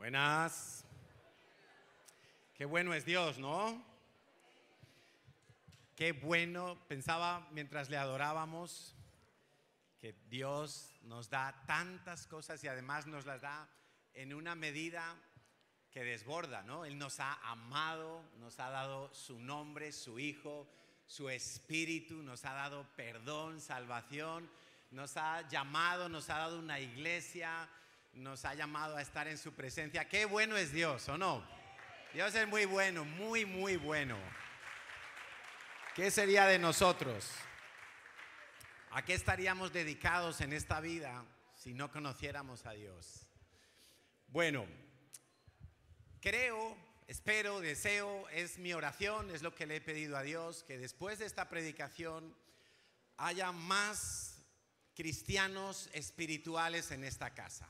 Buenas. Qué bueno es Dios, ¿no? Qué bueno, pensaba mientras le adorábamos, que Dios nos da tantas cosas y además nos las da en una medida que desborda, ¿no? Él nos ha amado, nos ha dado su nombre, su Hijo, su Espíritu, nos ha dado perdón, salvación, nos ha llamado, nos ha dado una iglesia, nos ha llamado a estar en su presencia. Qué bueno es Dios, ¿o no? Dios es muy bueno, muy, muy bueno. ¿Qué sería de nosotros? ¿A qué estaríamos dedicados en esta vida si no conociéramos a Dios? Bueno, creo, espero, deseo, es mi oración, es lo que le he pedido a Dios, que después de esta predicación haya más cristianos espirituales en esta casa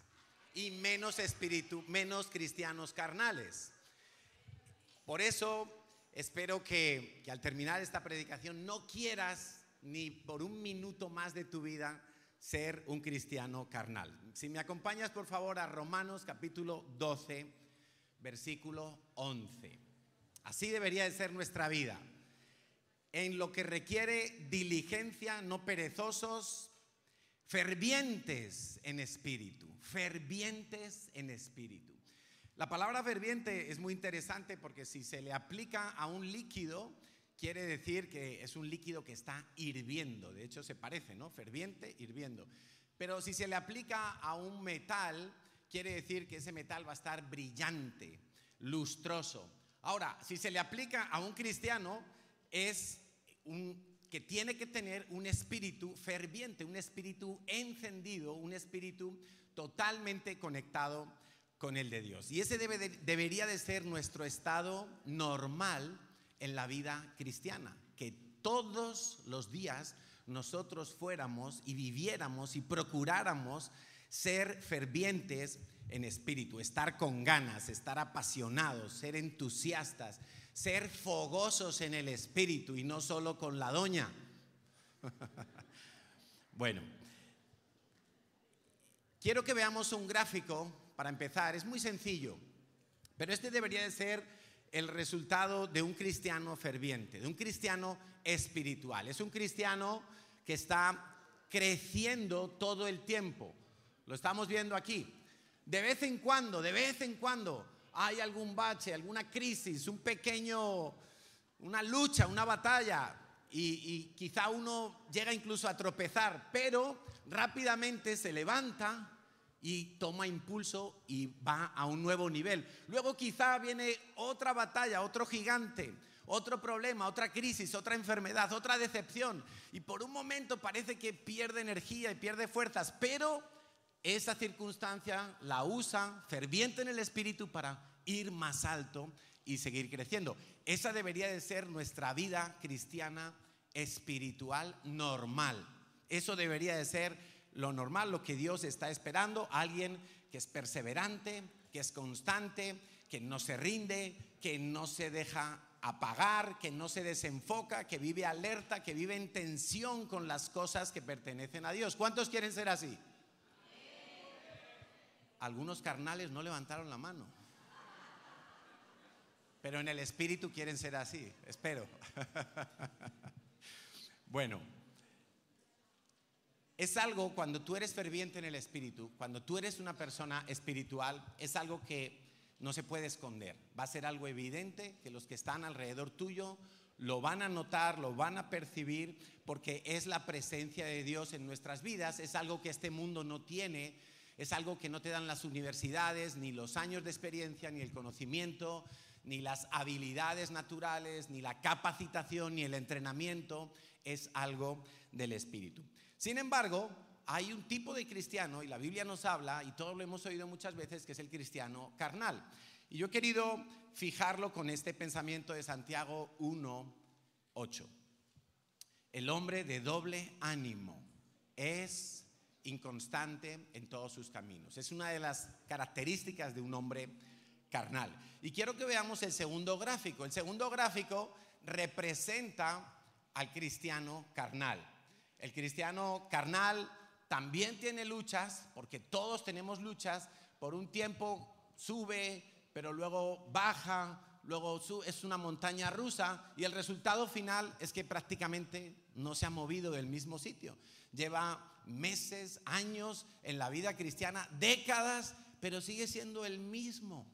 y menos, espíritu, menos cristianos carnales. Por eso espero que, al terminar esta predicación no quieras ni por un minuto más de tu vida ser un cristiano carnal. Si me acompañas por favor a Romanos capítulo 12, versículo 11. Así debería de ser nuestra vida. En lo que requiere diligencia, no perezosos, fervientes en espíritu, fervientes en espíritu. La palabra ferviente es muy interesante porque si se le aplica a un líquido, quiere decir que es un líquido que está hirviendo. De hecho, se parece, ¿no? Ferviente, hirviendo. Pero si se le aplica a un metal, quiere decir que ese metal va a estar brillante, lustroso. Ahora, si se le aplica a un cristiano, es un que tiene que tener un espíritu ferviente, un espíritu encendido, un espíritu totalmente conectado con el de Dios. Y ese debe debería de ser nuestro estado normal en la vida cristiana, que todos los días nosotros fuéramos y viviéramos y procuráramos ser fervientes en espíritu, estar con ganas, estar apasionados, ser entusiastas, ser fogosos en el espíritu y no solo con la doña. bueno, quiero que veamos un gráfico para empezar. Es muy sencillo, pero este debería de ser el resultado de un cristiano ferviente, de un cristiano espiritual. Es un cristiano que está creciendo todo el tiempo. Lo estamos viendo aquí. De vez en cuando, de vez en cuando, hay algún bache, alguna crisis, un pequeño, una lucha, una batalla, y, quizá uno llega incluso a tropezar, pero rápidamente se levanta y toma impulso y va a un nuevo nivel. Luego quizá viene otra batalla, otro gigante, otro problema, otra crisis, otra enfermedad, otra decepción, y por un momento parece que pierde energía y pierde fuerzas, pero esa circunstancia la usa ferviente en el espíritu para ir más alto y seguir creciendo. Esa debería de ser nuestra vida cristiana espiritual normal. Eso debería de ser lo normal, lo que Dios está esperando, alguien que es perseverante, que es constante, que no se rinde, que no se deja apagar, que no se desenfoca, que vive alerta, que vive en tensión con las cosas que pertenecen a Dios. ¿Cuántos quieren ser así? Algunos carnales no levantaron la mano. Pero en el espíritu quieren ser así, espero. bueno, es algo cuando tú eres ferviente en el espíritu, cuando tú eres una persona espiritual, es algo que no se puede esconder. Va a ser algo evidente que los que están alrededor tuyo lo van a notar, lo van a percibir, porque es la presencia de Dios en nuestras vidas, es algo que este mundo no tiene es algo que no te dan las universidades, ni los años de experiencia, ni el conocimiento, ni las habilidades naturales, ni la capacitación, ni el entrenamiento. Es algo del Espíritu. Sin embargo, hay un tipo de cristiano, y la Biblia nos habla, y todos lo hemos oído muchas veces, que es el cristiano carnal. Y yo he querido fijarlo con este pensamiento de Santiago 1, 8. El hombre de doble ánimo es inconstante en todos sus caminos. Es una de las características de un hombre carnal. Y quiero que veamos el segundo gráfico. El segundo gráfico representa al cristiano carnal. El cristiano carnal también tiene luchas, porque todos tenemos luchas. Por un tiempo sube, pero luego baja, luego es una montaña rusa y el resultado final es que prácticamente no se ha movido del mismo sitio. Lleva meses, años en la vida cristiana, décadas, pero sigue siendo el mismo,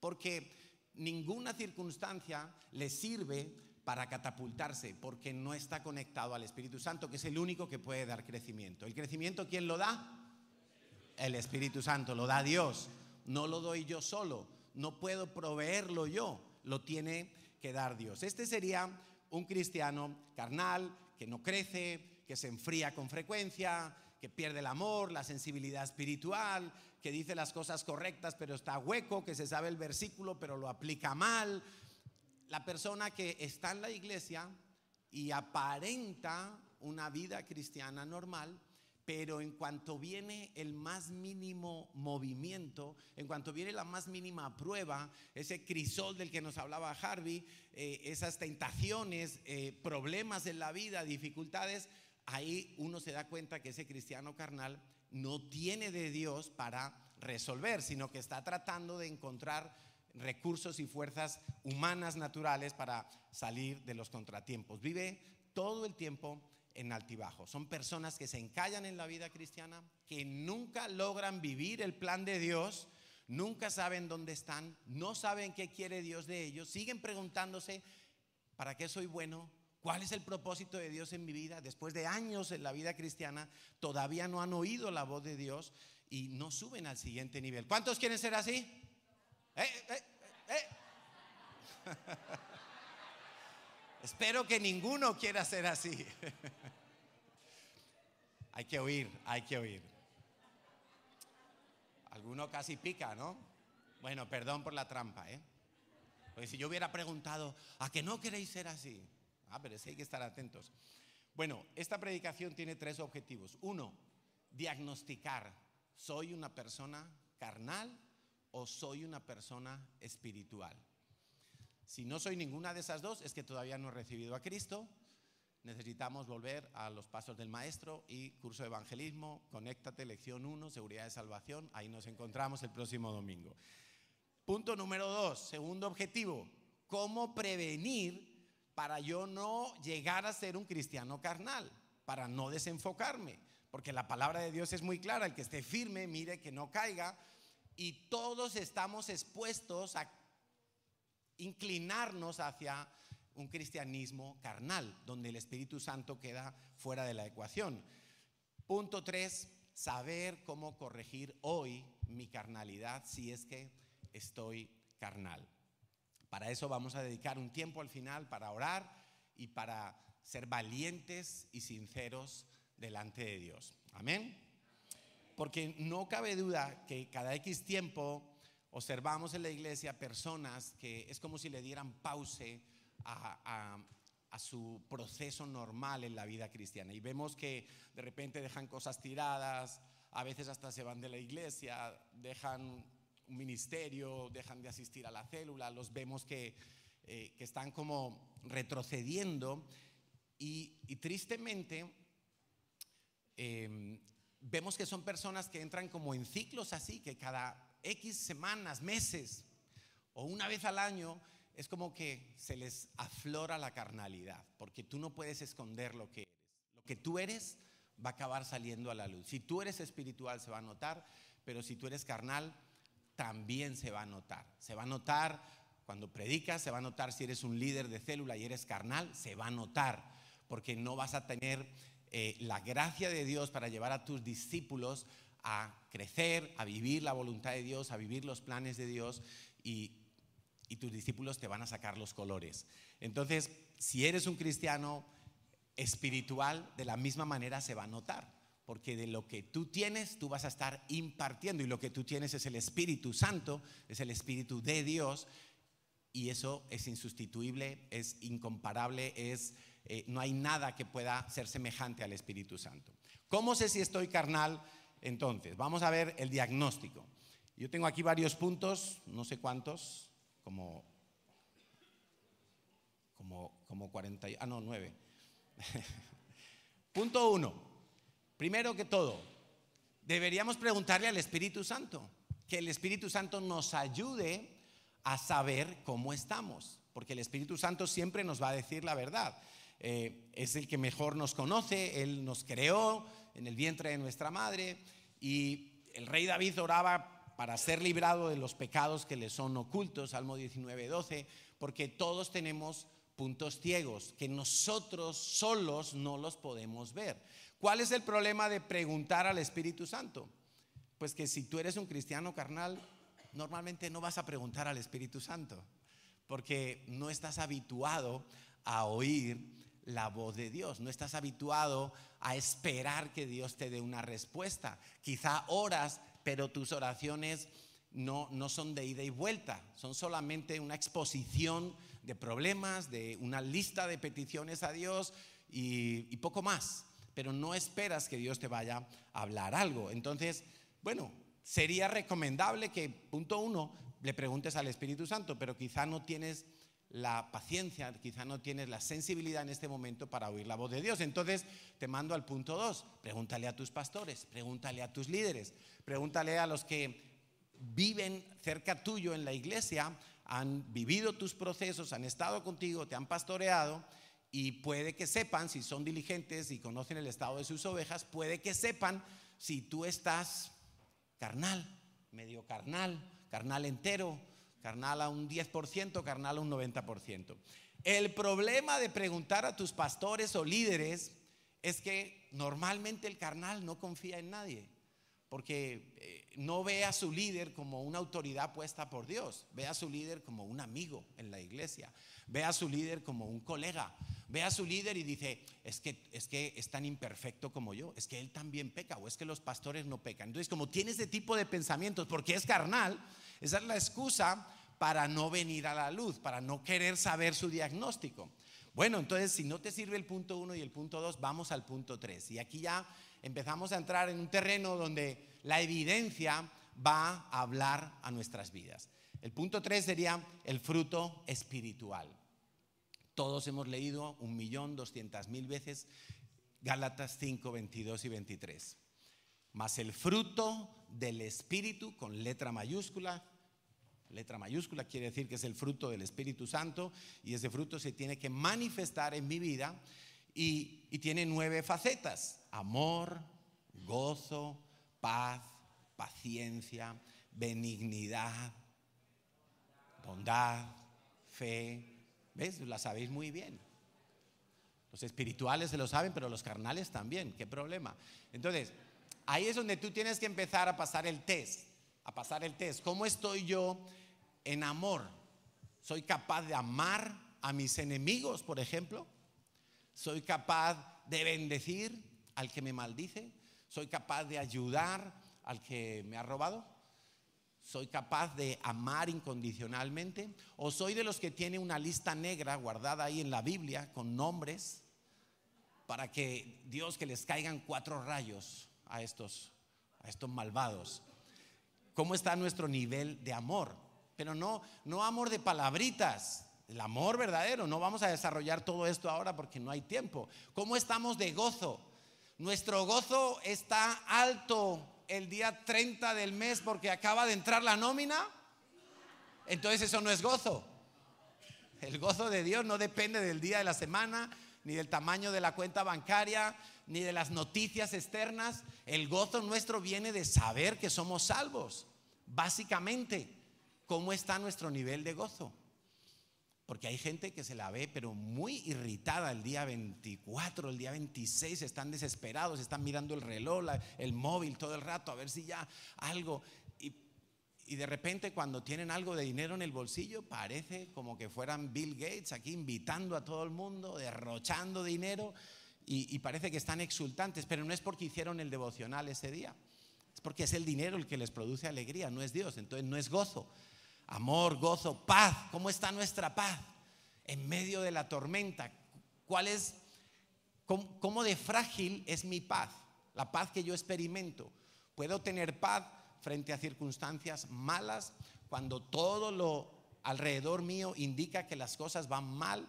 porque ninguna circunstancia le sirve para catapultarse, porque no está conectado al Espíritu Santo, que es el único que puede dar crecimiento. ¿El crecimiento quién lo da? El Espíritu Santo, lo da Dios. No lo doy yo solo, no puedo proveerlo yo, lo tiene que dar Dios. Este sería un cristiano carnal, que no crece, que se enfría con frecuencia, que pierde el amor, la sensibilidad espiritual, que dice las cosas correctas pero está hueco, que se sabe el versículo pero lo aplica mal. La persona que está en la iglesia y aparenta una vida cristiana normal, pero en cuanto viene el más mínimo movimiento, en cuanto viene la más mínima prueba, ese crisol del que nos hablaba Harvey, eh, esas tentaciones, eh, problemas en la vida, dificultades, ahí uno se da cuenta que ese cristiano carnal no tiene de Dios para resolver, sino que está tratando de encontrar recursos y fuerzas humanas naturales para salir de los contratiempos. Vive todo el tiempo en altibajo. Son personas que se encallan en la vida cristiana, que nunca logran vivir el plan de Dios, nunca saben dónde están, no saben qué quiere Dios de ellos, siguen preguntándose, ¿para qué soy bueno? ¿Cuál es el propósito de Dios en mi vida? Después de años en la vida cristiana, todavía no han oído la voz de Dios y no suben al siguiente nivel. ¿Cuántos quieren ser así? ¿Eh, eh, eh, Espero que ninguno quiera ser así. hay que oír, hay que oír. Alguno casi pica, ¿no? Bueno, perdón por la trampa, ¿eh? Porque si yo hubiera preguntado, ¿a que no queréis ser así? Ah, pero sí hay que estar atentos. Bueno, esta predicación tiene tres objetivos. Uno, diagnosticar, ¿soy una persona carnal o soy una persona espiritual? Si no soy ninguna de esas dos, es que todavía no he recibido a Cristo. Necesitamos volver a los pasos del Maestro y curso de evangelismo, conéctate, lección 1, seguridad de salvación. Ahí nos encontramos el próximo domingo. Punto número dos, segundo objetivo, ¿cómo prevenir para yo no llegar a ser un cristiano carnal? Para no desenfocarme, porque la palabra de Dios es muy clara, el que esté firme, mire que no caiga, y todos estamos expuestos a inclinarnos hacia un cristianismo carnal, donde el Espíritu Santo queda fuera de la ecuación. Punto tres, saber cómo corregir hoy mi carnalidad si es que estoy carnal. Para eso vamos a dedicar un tiempo al final para orar y para ser valientes y sinceros delante de Dios. Amén. Porque no cabe duda que cada X tiempo observamos en la iglesia personas que es como si le dieran pause a, su proceso normal en la vida cristiana. Y vemos que de repente dejan cosas tiradas, a veces hasta se van de la iglesia, dejan un ministerio, dejan de asistir a la célula, los vemos que, eh, están como retrocediendo y, tristemente em, vemos que son personas que entran como en ciclos así, que cada X semanas, meses o una vez al año, es como que se les aflora la carnalidad, porque tú no puedes esconder lo que eres. Lo que tú eres va a acabar saliendo a la luz. Si tú eres espiritual se va a notar, pero si tú eres carnal, también se va a notar. Se va a notar cuando predicas, se va a notar si eres un líder de célula y eres carnal, se va a notar, porque no vas a tener eh, la gracia de Dios para llevar a tus discípulos a crecer, a vivir la voluntad de Dios, a vivir los planes de Dios y, tus discípulos te van a sacar los colores. Entonces, si eres un cristiano espiritual, de la misma manera se va a notar, porque de lo que tú tienes, tú vas a estar impartiendo y lo que tú tienes es el Espíritu Santo, es el Espíritu de Dios y eso es insustituible, es incomparable, es, eh, no hay nada que pueda ser semejante al Espíritu Santo. ¿Cómo sé si estoy carnal? Entonces, vamos a ver el diagnóstico. Yo tengo aquí varios puntos, no sé cuántos, como, como, como 40, ah, no, 9. Punto uno. Primero que todo, deberíamos preguntarle al Espíritu Santo, que el Espíritu Santo nos ayude a saber cómo estamos, porque el Espíritu Santo siempre nos va a decir la verdad. Eh, es el que mejor nos conoce, Él nos creó en el vientre de nuestra madre y el rey David oraba para ser librado de los pecados que le son ocultos, Salmo 19, 12, porque todos tenemos puntos ciegos que nosotros solos no los podemos ver. ¿Cuál es el problema de preguntar al Espíritu Santo? Pues que si tú eres un cristiano carnal, normalmente no vas a preguntar al Espíritu Santo, porque no estás habituado a oír la voz de Dios, no estás habituado a esperar que Dios te dé una respuesta. Quizá oras, pero tus oraciones no, no son de ida y vuelta, son solamente una exposición de problemas, de una lista de peticiones a Dios y, y poco más, pero no esperas que Dios te vaya a hablar algo. Entonces, bueno, sería recomendable que, punto uno, le preguntes al Espíritu Santo, pero quizá no tienes la paciencia, quizá no tienes la sensibilidad en este momento para oír la voz de Dios. Entonces te mando al punto dos, pregúntale a tus pastores, pregúntale a tus líderes, pregúntale a los que viven cerca tuyo en la iglesia, han vivido tus procesos, han estado contigo, te han pastoreado y puede que sepan, si son diligentes y conocen el estado de sus ovejas, puede que sepan si tú estás carnal, medio carnal, carnal entero, carnal a un 10%, carnal a un 90%. El problema de preguntar a tus pastores o líderes es que normalmente el carnal no confía en nadie, porque eh, no ve a su líder como una autoridad puesta por Dios, ve a su líder como un amigo en la iglesia, ve a su líder como un colega, ve a su líder y dice, es que, es que es tan imperfecto como yo, es que él también peca o es que los pastores no pecan. Entonces, como tiene ese tipo de pensamientos, porque es carnal, esa es la excusa para no venir a la luz, para no querer saber su diagnóstico. Bueno, entonces si no te sirve el punto 1 y el punto 2, vamos al punto 3. Y aquí ya empezamos a entrar en un terreno donde la evidencia va a hablar a nuestras vidas. El punto 3 sería el fruto espiritual. Todos hemos leído un millón doscientas mil veces Gálatas 5, 22 y 23. Mas el fruto del Espíritu, con letra mayúscula, letra mayúscula quiere decir que es el fruto del Espíritu Santo y ese fruto se tiene que manifestar en mi vida y, tiene nueve facetas. Amor, gozo, paz, paciencia, benignidad, bondad, fe. ¿Ves? La sabéis muy bien. Los espirituales se lo saben, pero los carnales también. ¿Qué problema? Entonces, ahí es donde tú tienes que empezar a pasar el test. A pasar el test. ¿Cómo estoy yo en amor? ¿Soy capaz de amar a mis enemigos, por ejemplo? ¿Soy capaz de bendecir al que me maldice? ¿Soy capaz de ayudar al que me ha robado? ¿Soy capaz de amar incondicionalmente? ¿O soy de los que tiene una lista negra guardada ahí en la Biblia con nombres para que Dios que les caigan cuatro rayos a estos, a estos malvados? ¿Cómo está nuestro nivel de amor? Pero no, no amor de palabritas, el amor verdadero. No vamos a desarrollar todo esto ahora porque no hay tiempo. ¿Cómo estamos de gozo? Nuestro gozo está alto el día 30 del mes porque acaba de entrar la nómina. Entonces eso no es gozo. El gozo de Dios no depende del día de la semana, ni del tamaño de la cuenta bancaria, ni de las noticias externas. El gozo nuestro viene de saber que somos salvos. Básicamente, ¿cómo está nuestro nivel de gozo? Porque hay gente que se la ve, pero muy irritada el día 24, el día 26, están desesperados, están mirando el reloj, el móvil todo el rato, a ver si ya algo. Y, y, de repente cuando tienen algo de dinero en el bolsillo, parece como que fueran Bill Gates aquí invitando a todo el mundo, derrochando dinero, y, y parece que están exultantes, pero no es porque hicieron el devocional ese día, es porque es el dinero el que les produce alegría, no es Dios, entonces no es gozo amor, gozo, paz. ¿Cómo está nuestra paz en medio de la tormenta? ¿Cuál es, cómo, de frágil es mi paz? La paz que yo experimento. ¿Puedo tener paz frente a circunstancias malas cuando todo lo alrededor mío indica que las cosas van mal,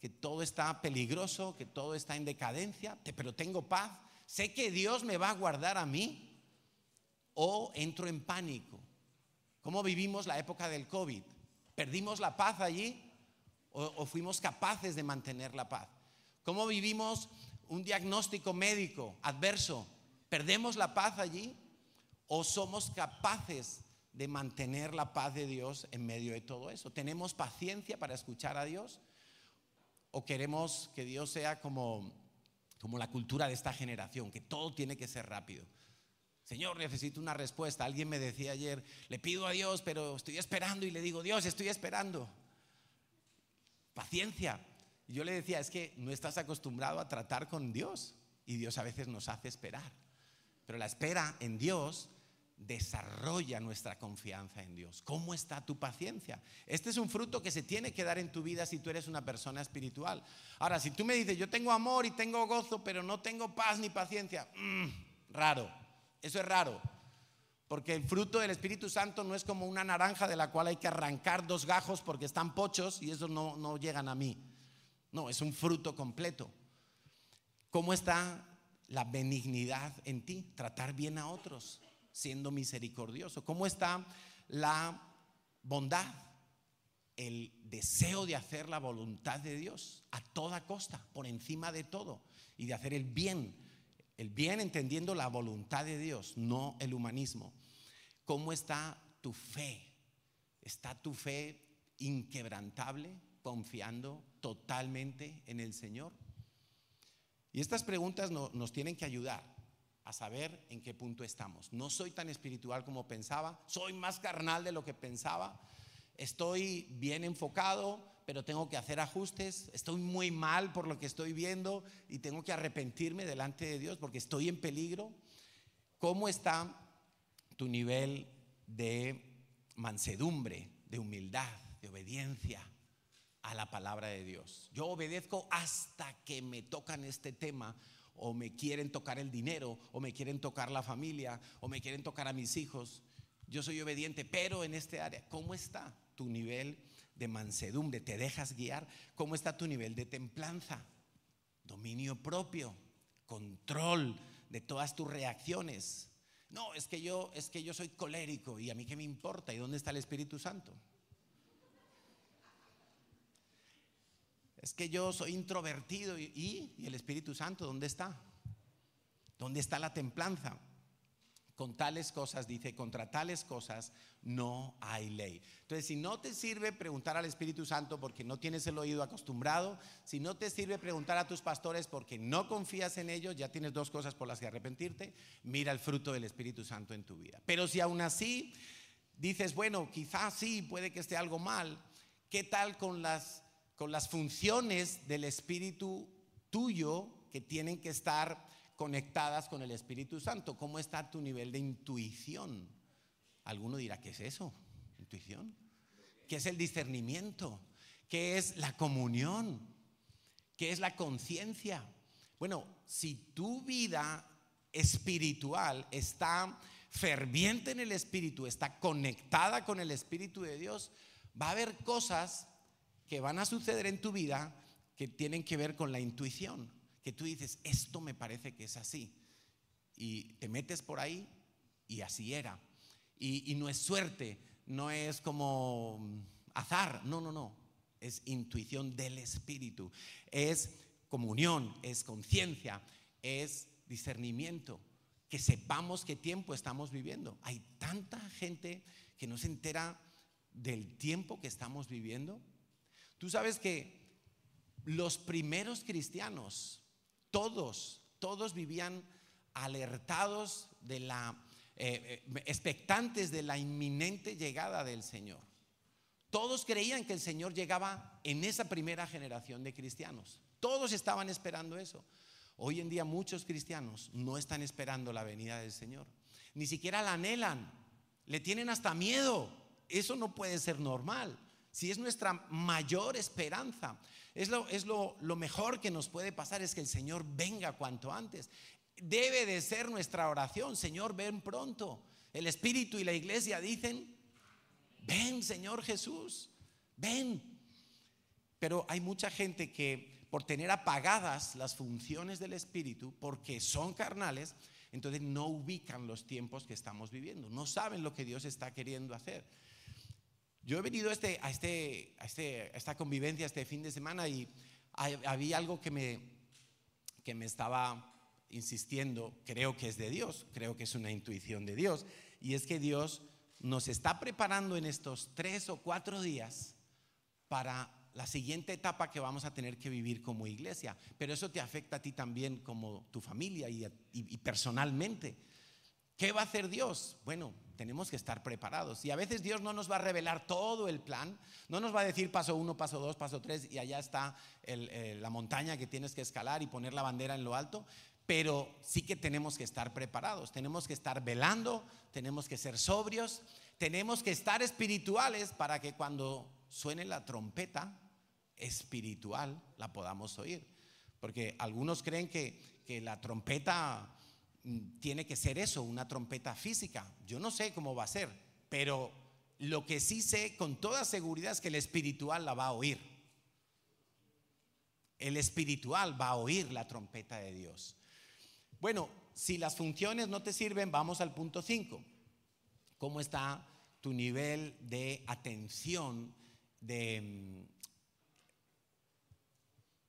que todo está peligroso, que todo está en decadencia, pero tengo paz? ¿Sé que Dios me va a guardar a mí? ¿O entro en pánico? ¿Cómo vivimos la época del COVID? ¿Perdimos la paz allí o, o fuimos capaces de mantener la paz? ¿Cómo vivimos un diagnóstico médico adverso? ¿Perdemos la paz allí o somos capaces de mantener la paz de Dios en medio de todo eso? ¿Tenemos paciencia para escuchar a Dios? ¿O queremos que Dios sea como, como la cultura de esta generación, que todo tiene que ser rápido? Señor, necesito una respuesta. Alguien me decía ayer, le pido a Dios, pero estoy esperando y le digo, Dios, estoy esperando. Paciencia. Yo le decía, es que no estás acostumbrado a tratar con Dios y Dios a veces nos hace esperar. Pero la espera en Dios desarrolla nuestra confianza en Dios. ¿Cómo está tu paciencia? Este es un fruto que se tiene que dar en tu vida si tú eres una persona espiritual. Ahora, si tú me dices, yo tengo amor y tengo gozo, pero no tengo paz ni paciencia, mmm, raro. Eso es raro. Porque el fruto del Espíritu Santo no es como una naranja de la cual hay que arrancar dos gajos porque están pochos y esos no, no llegan a mí. No, es un fruto completo. ¿Cómo está la benignidad en ti? Tratar bien a otros, siendo misericordioso. ¿Cómo está la bondad? El deseo de hacer la voluntad de Dios a toda costa, por encima de todo, y de hacer el bien el bien entendiendo la voluntad de Dios, no el humanismo. ¿Cómo está tu fe? ¿Está tu fe inquebrantable, confiando totalmente en el Señor? Y estas preguntas nos tienen que ayudar a saber en qué punto estamos. No soy tan espiritual como pensaba, soy más carnal de lo que pensaba, estoy bien enfocado, pero tengo que hacer ajustes, estoy muy mal por lo que estoy viendo y tengo que arrepentirme delante de Dios porque estoy en peligro. ¿Cómo está tu nivel de mansedumbre, de humildad, de obediencia a la palabra de Dios? Yo obedezco hasta que me tocan este tema o me quieren tocar el dinero o me quieren tocar la familia o me quieren tocar a mis hijos. Yo soy obediente, pero en este área, ¿cómo está tu nivel de mansedumbre, te dejas guiar, ¿cómo está tu nivel de templanza? Dominio propio, control de todas tus reacciones. No, es que yo es que yo soy colérico y a mí qué me importa, ¿y dónde está el Espíritu Santo? Es que yo soy introvertido y, y el Espíritu Santo, ¿dónde está? ¿Dónde está la templanza? Con tales cosas, dice, contra tales cosas no hay ley. Entonces, si no te sirve preguntar al Espíritu Santo porque no tienes el oído acostumbrado, si no te sirve preguntar a tus pastores porque no confías en ellos, ya tienes dos cosas por las que arrepentirte, mira el fruto del Espíritu Santo en tu vida. Pero si aún así dices, bueno, quizás sí, puede que esté algo mal, ¿qué tal con las, con las funciones del Espíritu tuyo que tienen que estar conectadas con el Espíritu Santo. ¿Cómo está tu nivel de intuición? Alguno dirá, ¿qué es eso? ¿Intuición? ¿Qué es el discernimiento? ¿Qué es la comunión? ¿Qué es la conciencia? Bueno, si tu vida espiritual está ferviente en el Espíritu, está conectada con el Espíritu de Dios, va a haber cosas que van a suceder en tu vida que tienen que ver con la intuición que tú dices, esto me parece que es así. Y te metes por ahí y así era. Y, no es suerte, no es como azar, no, no, no. Es intuición del Espíritu, es comunión, es conciencia, es discernimiento, que sepamos qué tiempo estamos viviendo. Hay tanta gente que no se entera del tiempo que estamos viviendo. Tú sabes que los primeros cristianos todos, todos vivían alertados de la, eh, eh, expectantes de la inminente llegada del Señor. Todos creían que el Señor llegaba en esa primera generación de cristianos. Todos estaban esperando eso. Hoy en día muchos cristianos no están esperando la venida del Señor. Ni siquiera la anhelan. Le tienen hasta miedo. Eso no puede ser normal. Si es nuestra mayor esperanza. Es, lo, es lo, lo mejor que nos puede pasar, es que el Señor venga cuanto antes. Debe de ser nuestra oración, Señor, ven pronto. El Espíritu y la iglesia dicen, ven Señor Jesús, ven. Pero hay mucha gente que por tener apagadas las funciones del Espíritu, porque son carnales, Entonces no ubican los tiempos que estamos viviendo, no saben lo que Dios está queriendo hacer. Yo he venido a, este, a, este, a, este, esta convivencia este fin de semana y había algo que me, que me estaba insistiendo, creo que es de Dios, creo que es una intuición de Dios, y es que Dios nos está preparando en estos tres o cuatro días para la siguiente etapa que vamos a tener que vivir como iglesia. Pero eso te afecta a ti también como tu familia y, personalmente. ¿Qué va a hacer Dios? Bueno, tenemos que estar preparados. Y a veces Dios no nos va a revelar todo el plan, no nos va a decir paso uno, paso dos, paso tres, y allá está la montaña que tienes que escalar y poner la bandera en lo alto, pero sí que tenemos que estar preparados, tenemos que estar velando, tenemos que ser sobrios, tenemos que estar espirituales para que cuando suene la trompeta espiritual la podamos oír. Porque algunos creen que, que la trompeta tiene que ser eso, una trompeta física. Yo no sé cómo va a ser, pero lo que sí sé con toda seguridad es que el espiritual la va a oír. El espiritual va a oír la trompeta de Dios. Bueno, si las funciones no te sirven, vamos al punto 5. ¿Cómo está tu nivel de atención, de mm,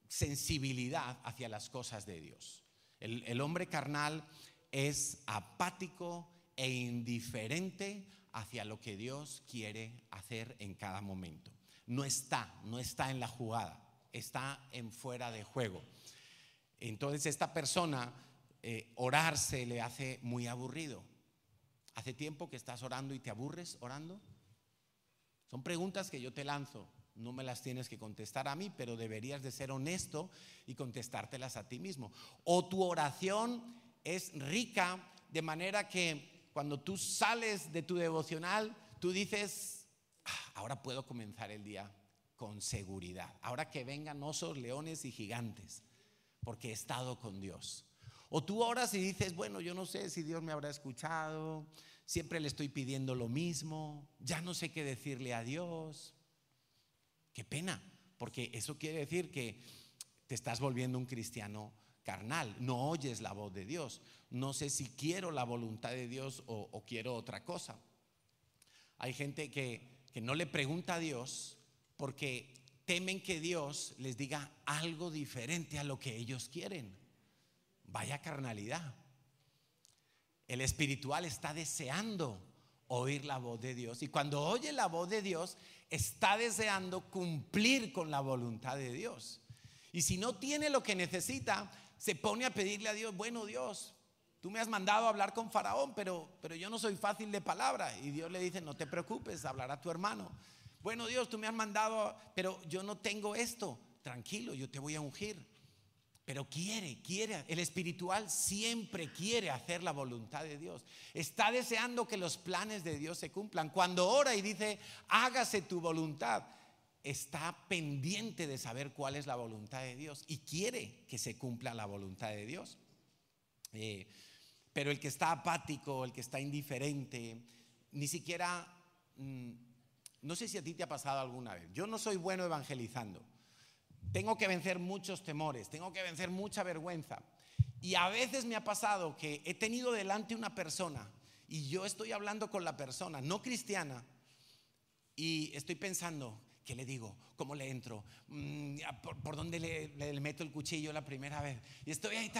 sensibilidad hacia las cosas de Dios? El, hombre carnal es apático e indiferente hacia lo que Dios quiere hacer en cada momento. No está, no está en la jugada, está en fuera de juego. Entonces esta persona eh, orar se le hace muy aburrido. ¿Hace tiempo que estás orando y te aburres orando? Son preguntas que yo te lanzo. No me las tienes que contestar a mí, pero deberías de ser honesto y contestártelas a ti mismo. O tu oración es rica de manera que cuando tú sales de tu devocional, tú dices, ah, ahora puedo comenzar el día con seguridad. Ahora que vengan osos, leones y gigantes, porque he estado con Dios. O tú oras y dices, bueno, yo no sé si Dios me habrá escuchado, siempre le estoy pidiendo lo mismo, ya no sé qué decirle a Dios. Qué pena, porque eso quiere decir que te estás volviendo un cristiano carnal, no oyes la voz de Dios, no sé si quiero la voluntad de Dios o, quiero otra cosa. Hay gente que, que no le pregunta a Dios porque temen que Dios les diga algo diferente a lo que ellos quieren. Vaya carnalidad. El espiritual está deseando oír la voz de Dios. Y cuando oye la voz de Dios, está deseando cumplir con la voluntad de Dios. Y si no tiene lo que necesita, se pone a pedirle a Dios, bueno Dios, tú me has mandado a hablar con Faraón, pero, pero yo no soy fácil de palabra. Y Dios le dice, no te preocupes, hablará tu hermano. Bueno Dios, tú me has mandado, pero yo no tengo esto. Tranquilo, yo te voy a ungir. Pero quiere, quiere, el espiritual siempre quiere hacer la voluntad de Dios. Está deseando que los planes de Dios se cumplan. Cuando ora y dice, hágase tu voluntad, está pendiente de saber cuál es la voluntad de Dios y quiere que se cumpla la voluntad de Dios. Eh, pero el que está apático, el que está indiferente, ni siquiera, mm, no sé si a ti te ha pasado alguna vez. Yo no soy bueno evangelizando tengo que vencer muchos temores, tengo que vencer mucha vergüenza. Y a veces me ha pasado que he tenido delante una persona y yo estoy hablando con la persona, no cristiana, y estoy pensando, ¿qué le digo? ¿Cómo le entro? Mm, ¿Por, dónde le, meto el cuchillo la primera vez? Y estoy ahí.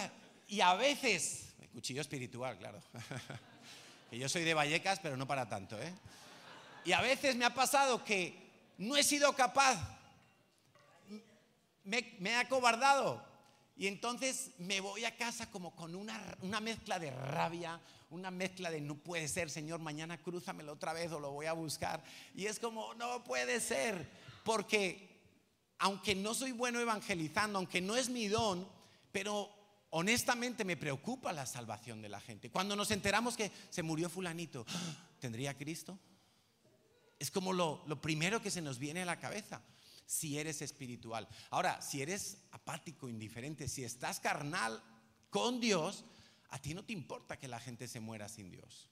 Y a veces, el cuchillo espiritual, claro. que yo soy de Vallecas, pero no para tanto, ¿eh? Y a veces me ha pasado que no he sido capaz me, me he acobardado. Y entonces me voy a casa como con una, una, mezcla de rabia, una mezcla de no puede ser, Señor, mañana crúzamelo otra vez o lo voy a buscar. Y es como, no puede ser, porque aunque no soy bueno evangelizando, aunque no es mi don, pero honestamente me preocupa la salvación de la gente. Cuando nos enteramos que se murió fulanito, ¿tendría Cristo? Es como lo, lo primero que se nos viene a la cabeza si eres espiritual. Ahora, si eres apático, indiferente, si estás carnal con Dios, a ti no te importa que la gente se muera sin Dios.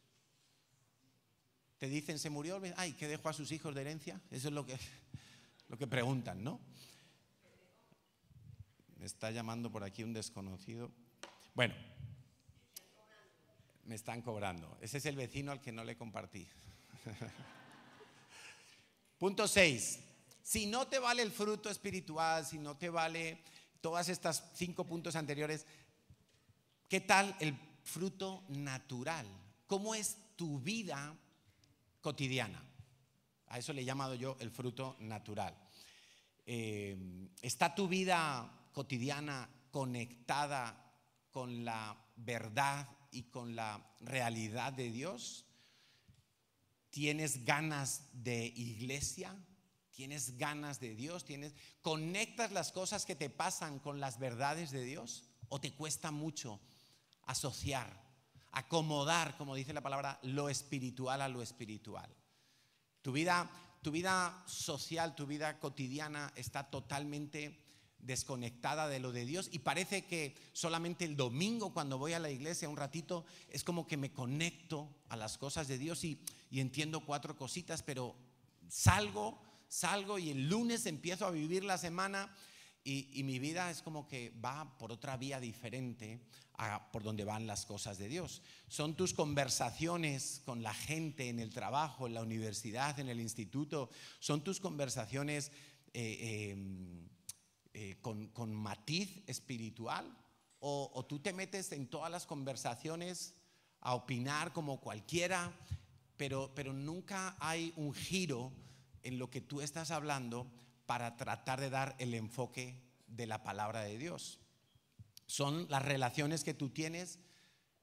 Te dicen, se murió, ay, ¿qué dejó a sus hijos de herencia? Eso es lo que, lo que preguntan, ¿no? Me está llamando por aquí un desconocido. Bueno, Me están cobrando. Ese es el vecino al que no le compartí. Punto 6. Si no te vale el fruto espiritual, si no te vale todas estas cinco puntos anteriores, ¿qué tal el fruto natural? ¿Cómo es tu vida cotidiana? A eso le he llamado yo el fruto natural. Eh, ¿Está tu vida cotidiana conectada con la verdad y con la realidad de Dios? ¿Tienes ganas de iglesia? ¿Tienes ganas de Dios? ¿Tienes conectas las cosas que te pasan con las verdades de Dios o te cuesta mucho asociar, acomodar, como dice la palabra, lo espiritual a lo espiritual? Tu vida tu vida social, tu vida cotidiana está totalmente desconectada de lo de Dios y parece que solamente el domingo cuando voy a la iglesia un ratito es como que me conecto a las cosas de Dios y, entiendo cuatro cositas, pero salgo, salgo y el lunes empiezo a vivir la semana y, y mi vida es como que va por otra vía diferente a por donde van las cosas de Dios. Son tus conversaciones con la gente en el trabajo, en la universidad, en el instituto, son tus conversaciones eh, em, eh, con, matiz espiritual o, tú te metes en todas las conversaciones a opinar como cualquiera, pero, pero nunca hay un giro en lo que tú estás hablando para tratar de dar el enfoque de la palabra de Dios. Son las relaciones que tú tienes,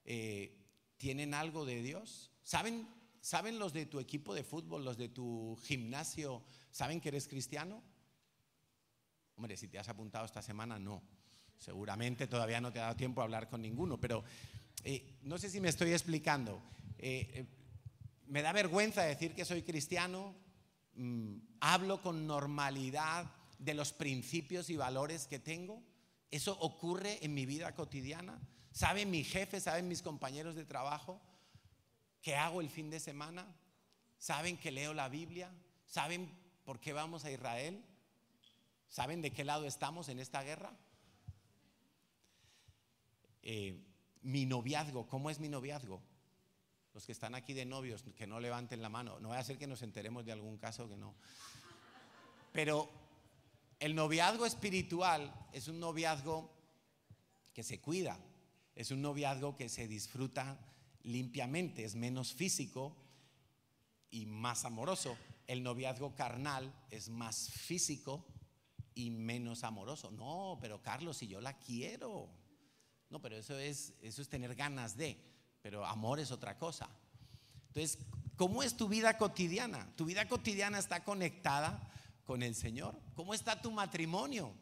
eh, tienen algo de Dios. ¿Saben, ¿Saben los de tu equipo de fútbol, los de tu gimnasio, saben que eres cristiano? Hombre, si te has apuntado esta semana, no. Seguramente todavía no te ha dado tiempo a hablar con ninguno, pero eh, no sé si me estoy explicando. Eh, me da vergüenza decir que soy cristiano, mm, hablo con normalidad de los principios y valores que tengo. Eso ocurre en mi vida cotidiana. ¿Saben mi jefe, saben mis compañeros de trabajo qué hago el fin de semana? ¿Saben que leo la Biblia? ¿Saben por qué vamos a Israel? ¿Saben de qué lado estamos en esta guerra? Eh, mi noviazgo, ¿cómo es mi noviazgo? Los que están aquí de novios, que no levanten la mano. No va a ser que nos enteremos de algún caso que no. Pero el noviazgo espiritual es un noviazgo que se cuida, es un noviazgo que se disfruta limpiamente, es menos físico y más amoroso. El noviazgo carnal es más físico y menos amoroso. No, pero Carlos, si yo la quiero. No, pero eso es, eso es tener ganas de, pero amor es otra cosa. Entonces, ¿cómo es tu vida cotidiana? Tu vida cotidiana está conectada con el Señor. ¿Cómo está tu matrimonio?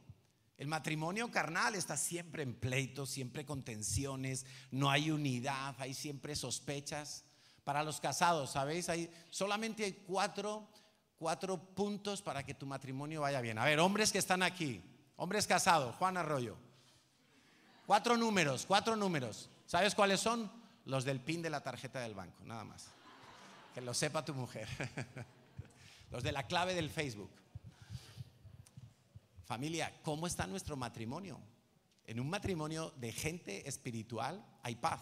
El matrimonio carnal está siempre en pleito, siempre con tensiones, no hay unidad, hay siempre sospechas. Para los casados, ¿sabéis? Hay, solamente hay cuatro cuatro puntos para que tu matrimonio vaya bien. A ver, hombres que están aquí, hombres casados, Juan Arroyo. Cuatro números, cuatro números. ¿Sabes cuáles son? Los del PIN de la tarjeta del banco, nada más. Que lo sepa tu mujer. Los de la clave del Facebook. Familia, ¿cómo está nuestro matrimonio? En un matrimonio de gente espiritual hay paz,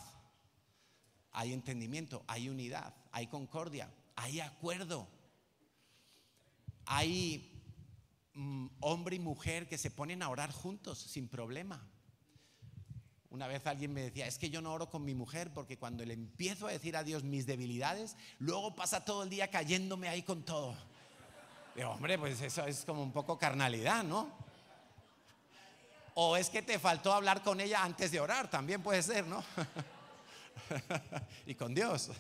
hay entendimiento, hay unidad, hay concordia, hay acuerdo hay mm, hombre y mujer que se ponen a orar juntos sin problema. Una vez alguien me decía, es que yo no oro con mi mujer porque cuando le empiezo a decir a Dios mis debilidades, luego pasa todo el día cayéndome ahí con todo. Digo, hombre, pues eso es como un poco carnalidad, ¿no? O es que te faltó hablar con ella antes de orar, también puede ser, ¿no? y con Dios.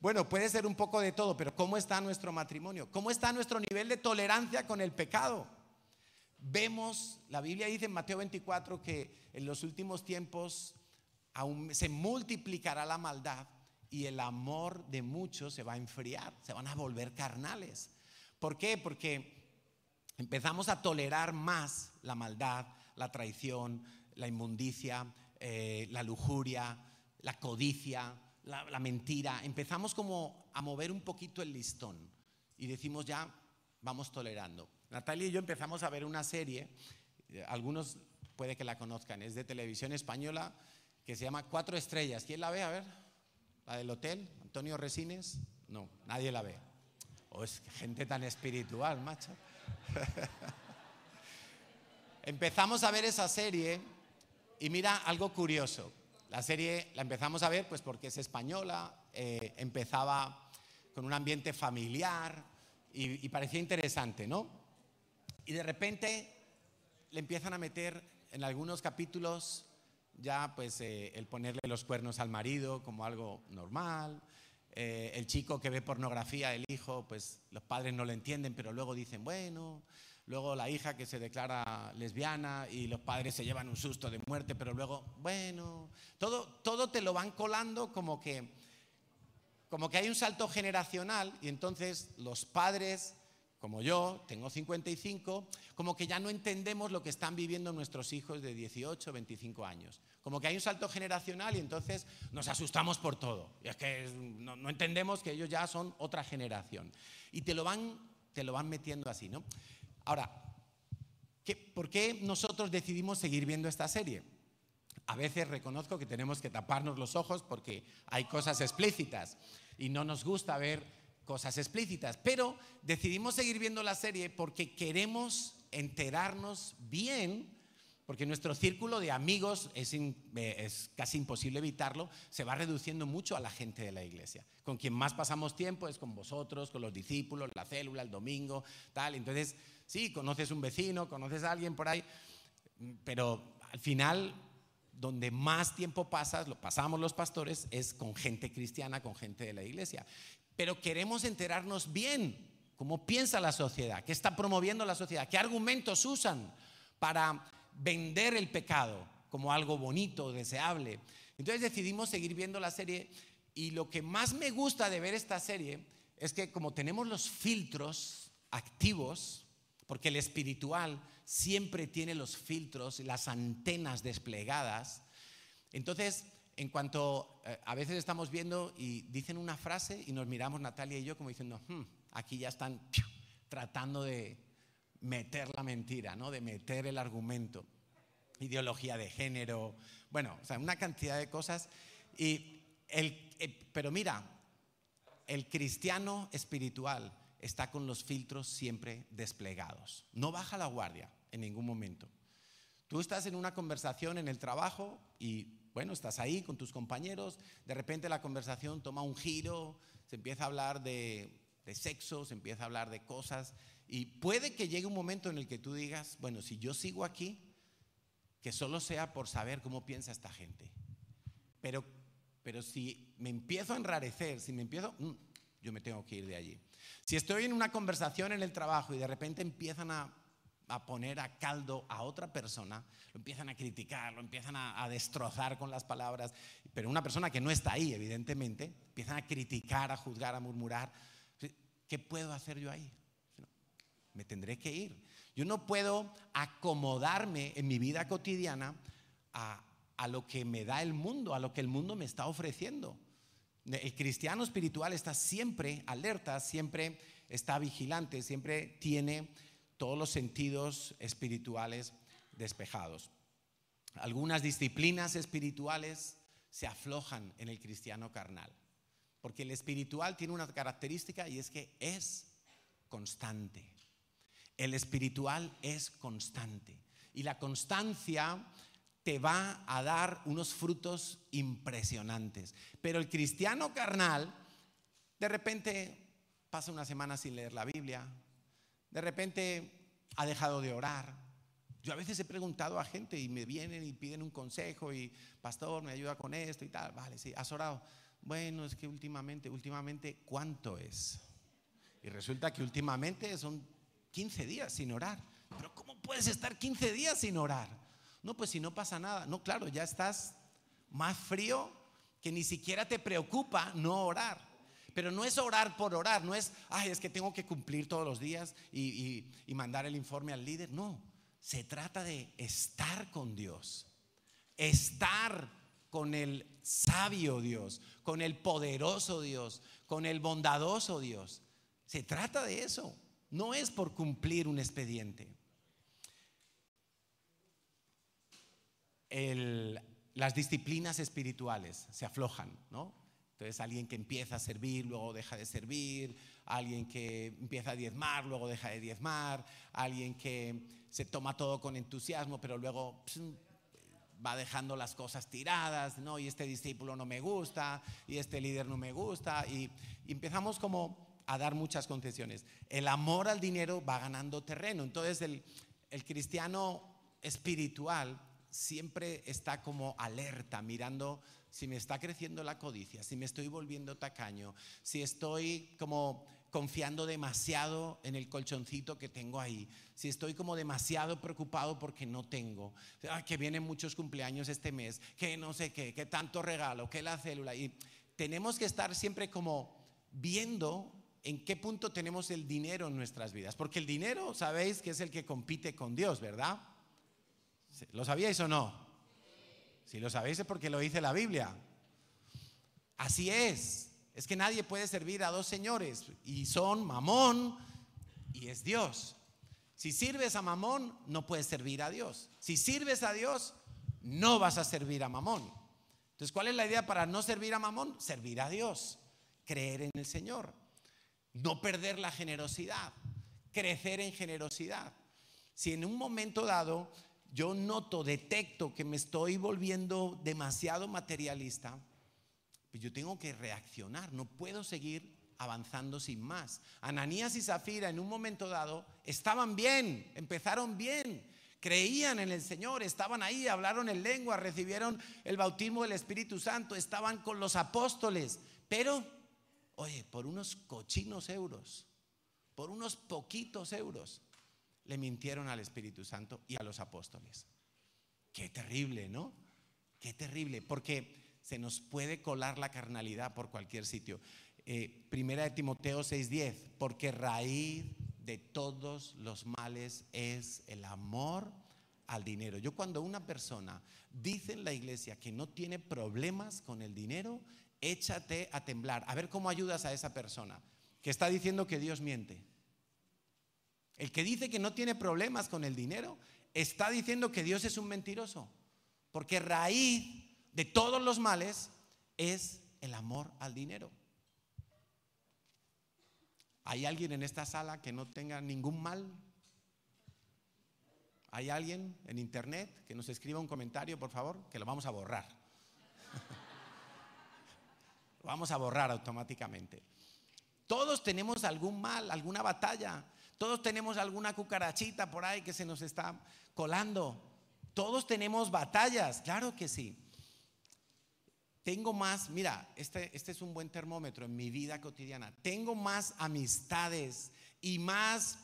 Bueno, puede ser un poco de todo, pero ¿cómo está nuestro matrimonio? ¿Cómo está nuestro nivel de tolerancia con el pecado? Vemos, la Biblia dice en Mateo 24 que en los últimos tiempos aún se multiplicará la maldad y el amor de muchos se va a enfriar, se van a volver carnales. ¿Por qué? Porque empezamos a tolerar más la maldad, la traición, la inmundicia, eh, la lujuria, la codicia, la, mentira, empezamos como a mover un poquito el listón y decimos ya, vamos tolerando. Natalia y yo empezamos a ver una serie, eh, algunos puede que la conozcan, es de televisión española, que se llama Cuatro Estrellas. ¿Quién la ve? A ver, la del hotel, Antonio Resines. No, nadie la ve. Oh, es gente tan espiritual, macho. Empezamos a ver esa serie y mira algo curioso. La serie la empezamos a ver pues porque es española, eh, empezaba con un ambiente familiar y, parecía interesante, ¿no? Y de repente le empiezan a meter en algunos capítulos ya pues eh, el ponerle los cuernos al marido como algo normal, eh, el chico que ve pornografía, el hijo, pues los padres no lo entienden, pero luego dicen, bueno, luego la hija que se declara lesbiana y los padres se llevan un susto de muerte, pero luego, bueno, todo, todo te lo van colando como que, como que hay un salto generacional y entonces los padres como yo, tengo 55, como que ya no entendemos lo que están viviendo nuestros hijos de 18, 25 años. Como que hay un salto generacional y entonces nos asustamos por todo. Y es que no, entendemos que ellos ya son otra generación. Y te lo van, te lo van metiendo así, ¿no? Ahora, ¿por qué nosotros decidimos seguir viendo esta serie? A veces reconozco que tenemos que taparnos los ojos porque hay cosas explícitas y no nos gusta ver cosas explícitas, pero decidimos seguir viendo la serie porque queremos enterarnos bien, porque nuestro círculo de amigos es, es, casi imposible evitarlo, se va reduciendo mucho a la gente de la iglesia. Con quien más pasamos tiempo es con vosotros, con los discípulos, la célula, el domingo, tal. Entonces, sí, conoces un vecino, conoces a alguien por ahí, pero al final donde más tiempo pasas, lo pasamos los pastores, es con gente cristiana, con gente de la iglesia pero queremos enterarnos bien cómo piensa la sociedad, qué está promoviendo la sociedad, qué argumentos usan para vender el pecado como algo bonito, deseable. Entonces decidimos seguir viendo la serie y lo que más me gusta de ver esta serie es que como tenemos los filtros activos, porque el espiritual siempre tiene los filtros y las antenas desplegadas, entonces en cuanto eh, a veces estamos viendo y dicen una frase y nos miramos Natalia y yo como diciendo, hmm, aquí ya están tratando de meter la mentira, ¿no? de meter el argumento, ideología de género, bueno, o sea, una cantidad de cosas. Y el, eh, pero mira, el cristiano espiritual está con los filtros siempre desplegados, no baja la guardia en ningún momento. Tú estás en una conversación en el trabajo y bueno, estás ahí con tus compañeros, de repente la conversación toma un giro, se empieza a hablar de, sexo, se empieza a hablar de cosas, y puede que llegue un momento en el que tú digas, bueno, si yo sigo aquí, que solo sea por saber cómo piensa esta gente. Pero, pero si me empiezo a enrarecer, si me empiezo, mm, yo me tengo que ir de allí. Si estoy en una conversación en el trabajo y de repente empiezan a a poner a caldo a otra persona, lo empiezan a criticar, lo empiezan a, destrozar con las palabras, pero una persona que no está ahí, evidentemente, empiezan a criticar, a juzgar, a murmurar. ¿Qué puedo hacer yo ahí? Me tendré que ir. Yo no puedo acomodarme en mi vida cotidiana a, a lo que me da el mundo, a lo que el mundo me está ofreciendo. El cristiano espiritual está siempre alerta, siempre está vigilante, siempre tiene todos los sentidos espirituales despejados. Algunas disciplinas espirituales se aflojan en el cristiano carnal, porque el espiritual tiene una característica y es que es constante. El espiritual es constante y la constancia te va a dar unos frutos impresionantes. Pero el cristiano carnal, de repente pasa una semana sin leer la Biblia, de repente ha dejado de orar. Yo a veces he preguntado a gente y me vienen y piden un consejo y, pastor, me ayuda con esto y tal. Vale, sí, has orado. Bueno, es que últimamente, últimamente, ¿cuánto es? Y resulta que últimamente son 15 días sin orar. Pero ¿cómo puedes estar 15 días sin orar? No, pues si no pasa nada. No, claro, ya estás más frío que ni siquiera te preocupa no orar. Pero no es orar por orar, no es, ay, es que tengo que cumplir todos los días y, mandar el informe al líder. No, se trata de estar con Dios, estar con el sabio Dios, con el poderoso Dios, con el bondadoso Dios. Se trata de eso, no es por cumplir un expediente. las disciplinas espirituales se aflojan, ¿no? Entonces alguien que empieza a servir, luego deja de servir, alguien que empieza a diezmar, luego deja de diezmar, alguien que se toma todo con entusiasmo, pero luego va dejando las cosas tiradas, ¿no? Y este discípulo no me gusta, y este líder no me gusta, y, empezamos como a dar muchas concesiones. El amor al dinero va ganando terreno, entonces el cristiano espiritual siempre está como alerta, mirando si me está creciendo la codicia, si me estoy volviendo tacaño, si estoy como confiando demasiado en el colchoncito que tengo ahí, si estoy como demasiado preocupado porque no tengo, que vienen muchos cumpleaños este mes, que no sé qué, que tanto regalo, que la célula. Y tenemos que estar siempre como viendo en qué punto tenemos el dinero en nuestras vidas, porque el dinero, sabéis que es el que compite con Dios, ¿verdad? ¿Lo sabíais o no? Si lo sabéis es porque lo dice la Biblia. Así es. Es que nadie puede servir a dos señores y son Mamón y es Dios. Si sirves a Mamón, no puedes servir a Dios. Si sirves a Dios, no vas a servir a Mamón. Entonces, ¿cuál es la idea para no servir a Mamón? Servir a Dios, creer en el Señor, no perder la generosidad, crecer en generosidad. Si en un momento dado yo noto, detecto que me estoy volviendo demasiado materialista, pues yo tengo que reaccionar, no puedo seguir avanzando sin más. Ananías y Zafira en un momento dado estaban bien, empezaron bien, creían en el Señor, estaban ahí, hablaron en lengua, recibieron el bautismo del Espíritu Santo, estaban con los apóstoles, pero, oye, por unos cochinos euros, por unos poquitos euros, le mintieron al Espíritu Santo y a los apóstoles. Qué terrible, ¿no? Qué terrible, porque se nos puede colar la carnalidad por cualquier sitio. Eh, primera de Timoteo 6:10, porque raíz de todos los males es el amor al dinero. Yo cuando una persona dice en la iglesia que no tiene problemas con el dinero, échate a temblar. A ver cómo ayudas a esa persona que está diciendo que Dios miente. El que dice que no tiene problemas con el dinero está diciendo que Dios es un mentiroso. Porque raíz de todos los males es el amor al dinero. ¿Hay alguien en esta sala que no tenga ningún mal? ¿Hay alguien en internet que nos escriba un comentario, por favor? Que lo vamos a borrar. lo vamos a borrar automáticamente. Todos tenemos algún mal, alguna batalla. Todos tenemos alguna cucarachita por ahí que se nos está colando. Todos tenemos batallas, claro que sí. Tengo más, mira, este, este es un buen termómetro en mi vida cotidiana. Tengo más amistades y más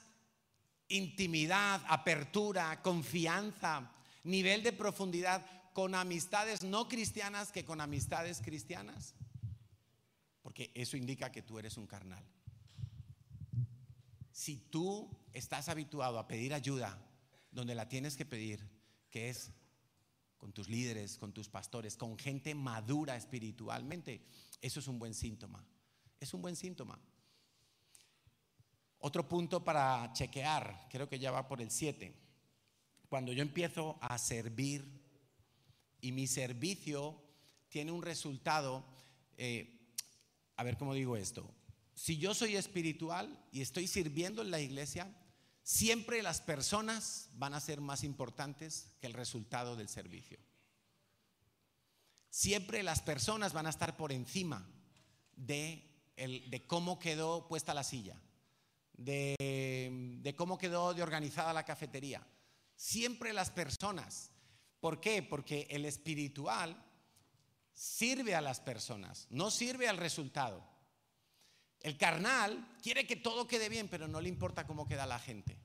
intimidad, apertura, confianza, nivel de profundidad con amistades no cristianas que con amistades cristianas. Porque eso indica que tú eres un carnal. Si tú estás habituado a pedir ayuda donde la tienes que pedir, que es con tus líderes, con tus pastores, con gente madura espiritualmente, eso es un buen síntoma. Es un buen síntoma. Otro punto para chequear, creo que ya va por el 7. Cuando yo empiezo a servir y mi servicio tiene un resultado, eh, a ver cómo digo esto, si yo soy espiritual y estoy sirviendo en la iglesia, siempre las personas van a ser más importantes que el resultado del servicio. Siempre las personas van a estar por encima de, cómo quedó puesta la silla, de, de cómo quedó de organizada la cafetería. Siempre las personas. ¿Por qué? Porque el espiritual sirve a las personas, no sirve al resultado. El carnal quiere que todo quede bien, pero no le importa cómo queda la gente.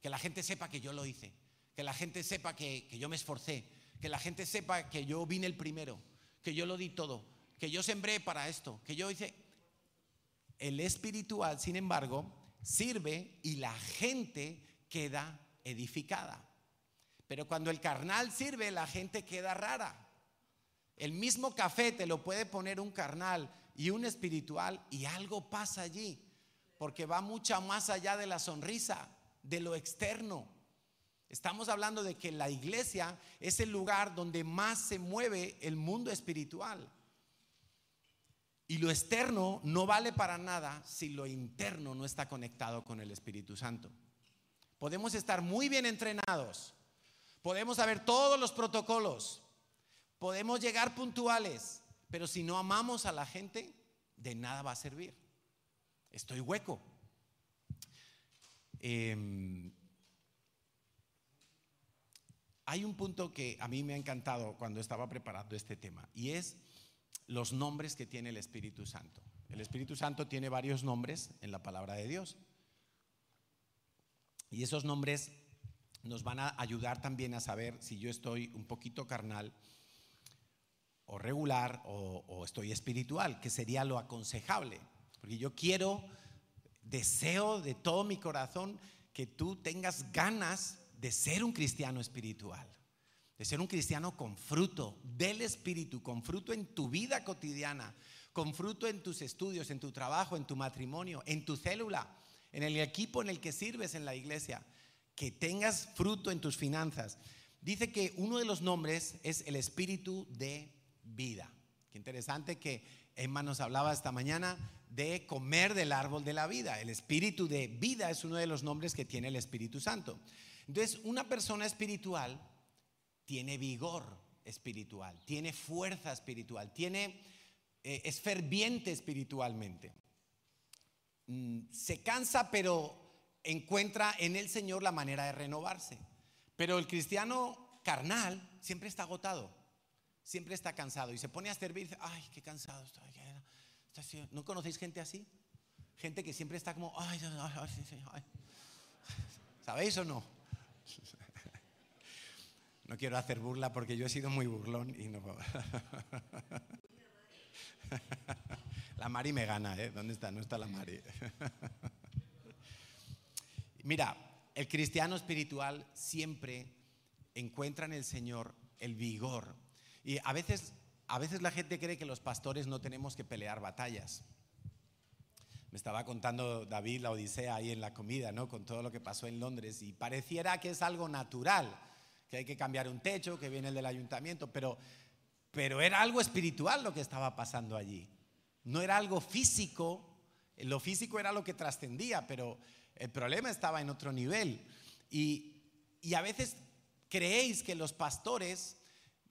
Que la gente sepa que yo lo hice, que la gente sepa que, yo me esforcé, que la gente sepa que yo vine el primero, que yo lo di todo, que yo sembré para esto, que yo hice... El espiritual, sin embargo, sirve y la gente queda edificada. Pero cuando el carnal sirve, la gente queda rara. El mismo café te lo puede poner un carnal y un espiritual y algo pasa allí, porque va mucho más allá de la sonrisa, de lo externo. Estamos hablando de que la iglesia es el lugar donde más se mueve el mundo espiritual. Y lo externo no vale para nada si lo interno no está conectado con el Espíritu Santo. Podemos estar muy bien entrenados, podemos saber todos los protocolos, podemos llegar puntuales, pero si no amamos a la gente, de nada va a servir. Estoy hueco. Em, hay un punto que a mí me ha encantado cuando estaba preparando este tema y es los nombres que tiene el Espíritu Santo. El Espíritu Santo tiene varios nombres en la palabra de Dios. Y esos nombres nos van a ayudar también a saber si yo estoy un poquito carnal o regular o, estoy espiritual, que sería lo aconsejable. Porque yo quiero, deseo de todo mi corazón que tú tengas ganas de ser un cristiano espiritual, de ser un cristiano con fruto del Espíritu, con fruto en tu vida cotidiana, con fruto en tus estudios, en tu trabajo, en tu matrimonio, en tu célula, en el equipo en el que sirves en la iglesia, que tengas fruto en tus finanzas. Dice que uno de los nombres es el Espíritu de vida. Qué interesante que Emma nos hablaba esta mañana de comer del árbol de la vida. El Espíritu de vida es uno de los nombres que tiene el Espíritu Santo. Entonces, una persona espiritual tiene vigor espiritual, tiene fuerza espiritual, tiene, eh, es ferviente espiritualmente. Mm, se cansa, pero encuentra en el Señor la manera de renovarse. Pero el cristiano carnal siempre está agotado, siempre está cansado y se pone a servir ay, qué cansado. ¿No conocéis gente así? Gente que siempre está como, ay. ¿sabéis o no? No quiero hacer burla porque yo he sido muy burlón y no. La Mari me gana, ¿eh? ¿Dónde está? No está la Mari. Mira, el cristiano espiritual siempre encuentra en el Señor el vigor. Y a veces, a veces la gente cree que los pastores no tenemos que pelear batallas. Me estaba contando David la odisea ahí en la comida, ¿no? Con todo lo que pasó en Londres y pareciera que es algo natural, que hay que cambiar un techo, que viene el del ayuntamiento, pero, pero era algo espiritual lo que estaba pasando allí. No era algo físico, lo físico era lo que trascendía, pero el problema estaba en otro nivel. Y, y a veces creéis que los pastores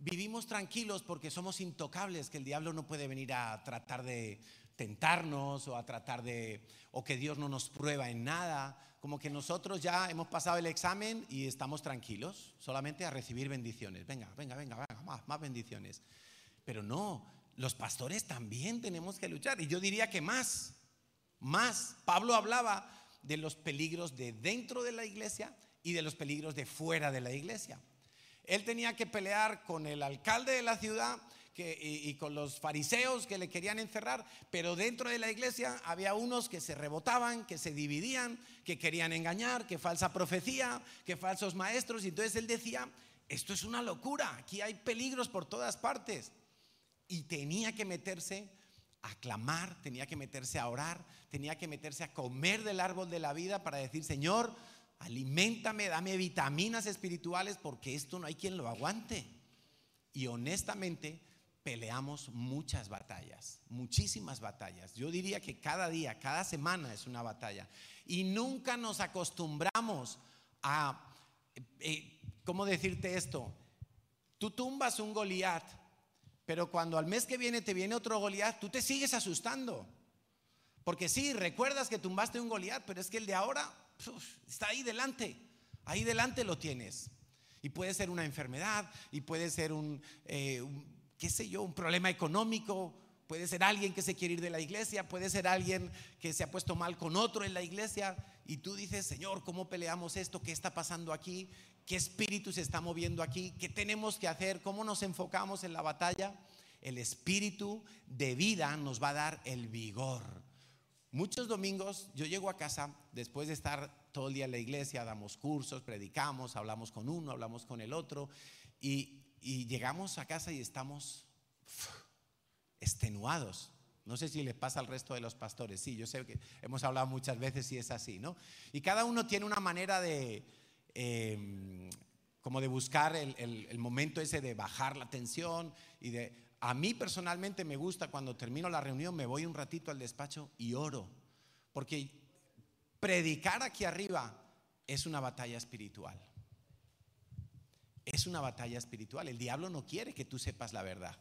vivimos tranquilos porque somos intocables, que el diablo no puede venir a tratar de tentarnos o a tratar de, o que Dios no nos prueba en nada, como que nosotros ya hemos pasado el examen y estamos tranquilos, solamente a recibir bendiciones. Venga, venga, venga, venga más, más bendiciones. Pero no, los pastores también tenemos que luchar. Y yo diría que más, más. Pablo hablaba de los peligros de dentro de la iglesia y de los peligros de fuera de la iglesia. Él tenía que pelear con el alcalde de la ciudad y, con los fariseos que le querían encerrar, pero dentro de la iglesia había unos que se rebotaban, que se dividían, que querían engañar, que falsa profecía, que falsos maestros. Y entonces él decía, esto es una locura, aquí hay peligros por todas partes. Y tenía que meterse a clamar, tenía que meterse a orar, tenía que meterse a comer del árbol de la vida para decir, Señor, aliméntame, dame vitaminas espirituales porque esto no hay quien lo aguante. Y honestamente, peleamos muchas batallas, muchísimas batallas. Yo diría que cada día, cada semana es una batalla. Y nunca nos acostumbramos a, eh, ¿cómo decirte esto? Tú tumbas un Goliat, pero cuando al mes que viene te viene otro Goliat, tú te sigues asustando. Porque sí, recuerdas que tumbaste un Goliat, pero es que el de ahora está ahí delante. Ahí delante lo tienes. Y puede ser una enfermedad, y puede ser un, eh, un qué sé yo, un problema económico, puede ser alguien que se quiere ir de la iglesia, puede ser alguien que se ha puesto mal con otro en la iglesia y tú dices, Señor, ¿cómo peleamos esto? ¿Qué está pasando aquí? ¿Qué espíritu se está moviendo aquí? ¿Qué tenemos que hacer? ¿Cómo nos enfocamos en la batalla? El espíritu de vida nos va a dar el vigor. Muchos domingos yo llego a casa después de estar todo el día en la iglesia, damos cursos, predicamos, hablamos con uno, hablamos con el otro y llegamos a casa y estamos extenuados. No sé si les pasa al resto de los pastores. Sí, yo sé que hemos hablado muchas veces y es así, ¿no? Y cada uno tiene una manera de, em, como de buscar el, el momento ese de bajar la tensión y de... A mí personalmente me gusta cuando termino la reunión, me voy un ratito al despacho y oro, porque predicar aquí arriba es una batalla espiritual. Es una batalla espiritual. El diablo no quiere que tú sepas la verdad.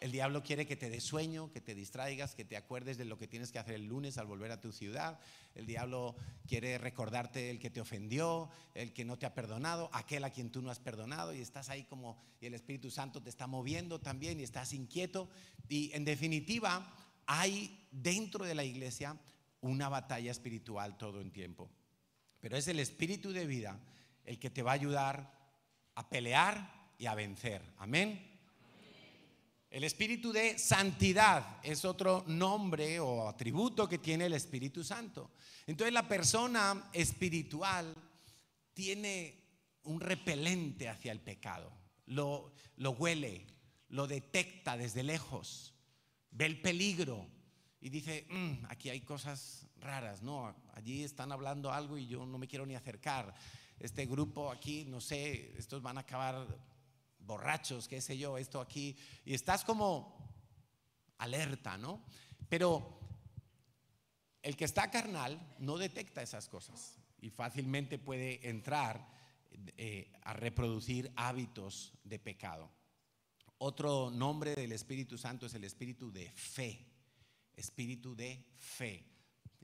El diablo quiere que te des sueño, que te distraigas, que te acuerdes de lo que tienes que hacer el lunes al volver a tu ciudad. El diablo quiere recordarte el que te ofendió, el que no te ha perdonado, aquel a quien tú no has perdonado y estás ahí como y el Espíritu Santo te está moviendo también y estás inquieto. Y en definitiva, hay dentro de la iglesia una batalla espiritual todo el tiempo. Pero es el espíritu de vida el que te va a ayudar a pelear y a vencer. Amén. El espíritu de santidad es otro nombre o atributo que tiene el Espíritu Santo. Entonces la persona espiritual tiene un repelente hacia el pecado. Lo, huele, lo detecta desde lejos, ve el peligro y dice, mm, aquí hay cosas raras, no, allí están hablando algo y yo no me quiero ni acercar. Este grupo aquí, no sé, estos van a acabar borrachos, qué sé yo, esto aquí, y estás como alerta, ¿no? Pero el que está carnal no detecta esas cosas y fácilmente puede entrar eh, a reproducir hábitos de pecado. Otro nombre del Espíritu Santo es el Espíritu de fe. Espíritu de fe.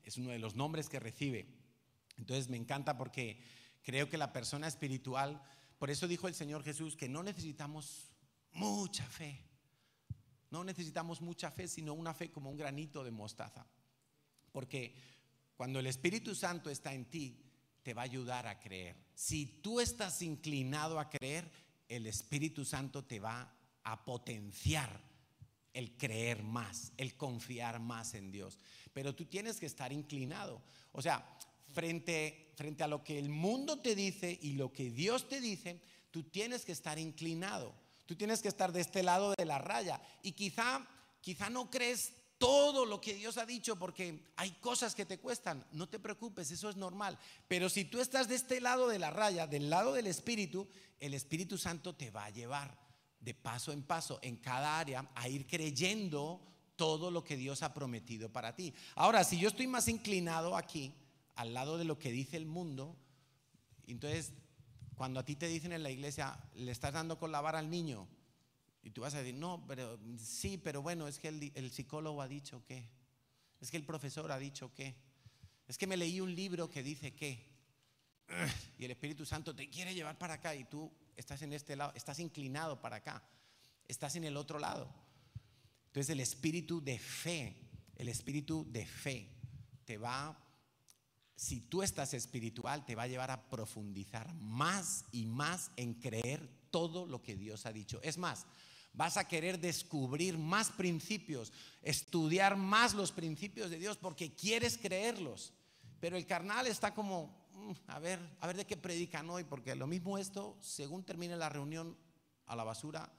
Es uno de los nombres que recibe. Entonces me encanta porque creo que la persona espiritual por eso dijo el Señor Jesús que no necesitamos mucha fe. No necesitamos mucha fe, sino una fe como un granito de mostaza. Porque cuando el Espíritu Santo está en ti, te va a ayudar a creer. Si tú estás inclinado a creer, el Espíritu Santo te va a potenciar el creer más, el confiar más en Dios. Pero tú tienes que estar inclinado. O sea, frente, frente a lo que el mundo te dice y lo que Dios te dice, tú tienes que estar inclinado. Tú tienes que estar de este lado de la raya. Y quizá, quizá no crees todo lo que Dios ha dicho porque hay cosas que te cuestan. No te preocupes, eso es normal. Pero si tú estás de este lado de la raya, del lado del Espíritu, el Espíritu Santo te va a llevar de paso en paso en cada área a ir creyendo todo lo que Dios ha prometido para ti. Ahora, si yo estoy más inclinado aquí, al lado de lo que dice el mundo. Entonces, cuando a ti te dicen en la iglesia, le estás dando con la vara al niño, y tú vas a decir, no, pero sí, pero bueno, es que el, psicólogo ha dicho que, es que el profesor ha dicho que, es que me leí un libro que dice que, y el Espíritu Santo te quiere llevar para acá y tú estás en este lado, estás inclinado para acá, estás en el otro lado. Entonces el espíritu de fe, el espíritu de fe te va si tú estás espiritual, te va a llevar a profundizar más y más en creer todo lo que Dios ha dicho. Es más, vas a querer descubrir más principios, estudiar más los principios de Dios porque quieres creerlos. Pero el carnal está como, mm, a ver, a ver de qué predican hoy, porque lo mismo esto, según termine la reunión, a la basura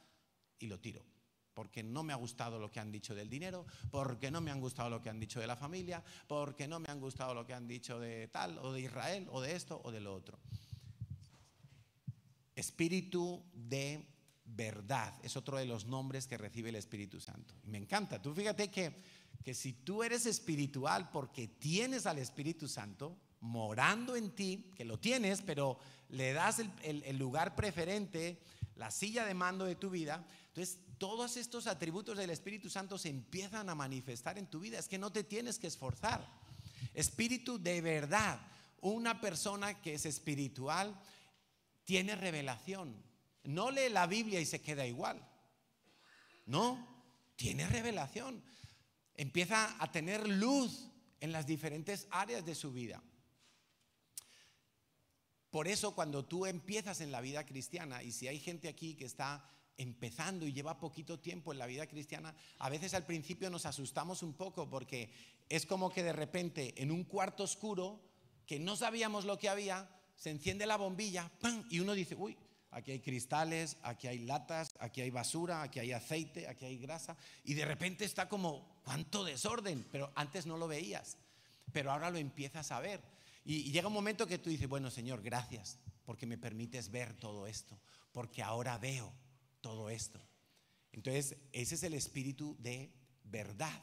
y lo tiro porque no me ha gustado lo que han dicho del dinero, porque no me han gustado lo que han dicho de la familia, porque no me han gustado lo que han dicho de tal, o de Israel, o de esto, o de lo otro. Espíritu de verdad es otro de los nombres que recibe el Espíritu Santo. Me encanta. Tú fíjate que, que si tú eres espiritual porque tienes al Espíritu Santo morando en ti, que lo tienes, pero le das el, el lugar preferente, la silla de mando de tu vida, entonces todos estos atributos del Espíritu Santo se empiezan a manifestar en tu vida. Es que no te tienes que esforzar. Espíritu de verdad. Una persona que es espiritual tiene revelación. No lee la Biblia y se queda igual. No, tiene revelación. Empieza a tener luz en las diferentes áreas de su vida. Por eso cuando tú empiezas en la vida cristiana, y si hay gente aquí que está empezando y lleva poquito tiempo en la vida cristiana, a veces al principio nos asustamos un poco porque es como que de repente en un cuarto oscuro que no sabíamos lo que había, se enciende la bombilla y uno dice, uy, aquí hay cristales, aquí hay latas, aquí hay basura, aquí hay aceite, aquí hay grasa, y de repente está como, ¿cuánto desorden? Pero antes no lo veías, pero ahora lo empiezas a ver. Y llega un momento que tú dices, bueno, Señor, gracias, porque me permites ver todo esto, porque ahora veo todo esto. Entonces, ese es el espíritu de verdad.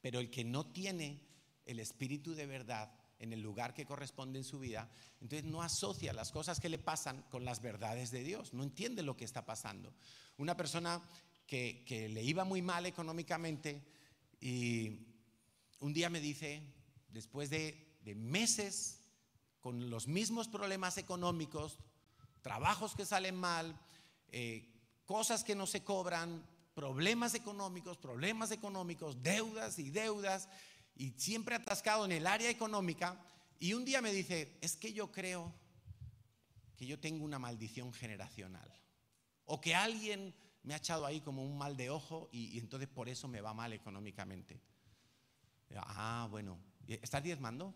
Pero el que no tiene el espíritu de verdad en el lugar que corresponde en su vida, entonces no asocia las cosas que le pasan con las verdades de Dios, no entiende lo que está pasando. Una persona que, le iba muy mal económicamente y un día me dice, después de, meses con los mismos problemas económicos, trabajos que salen mal, eh, cosas que no se cobran, problemas económicos, problemas económicos, deudas y deudas, y siempre atascado en el área económica. Y un día me dice, es que yo creo que yo tengo una maldición generacional. O que alguien me ha echado ahí como un mal de ojo y, entonces por eso me va mal económicamente. Ah, bueno, ¿estás diezmando?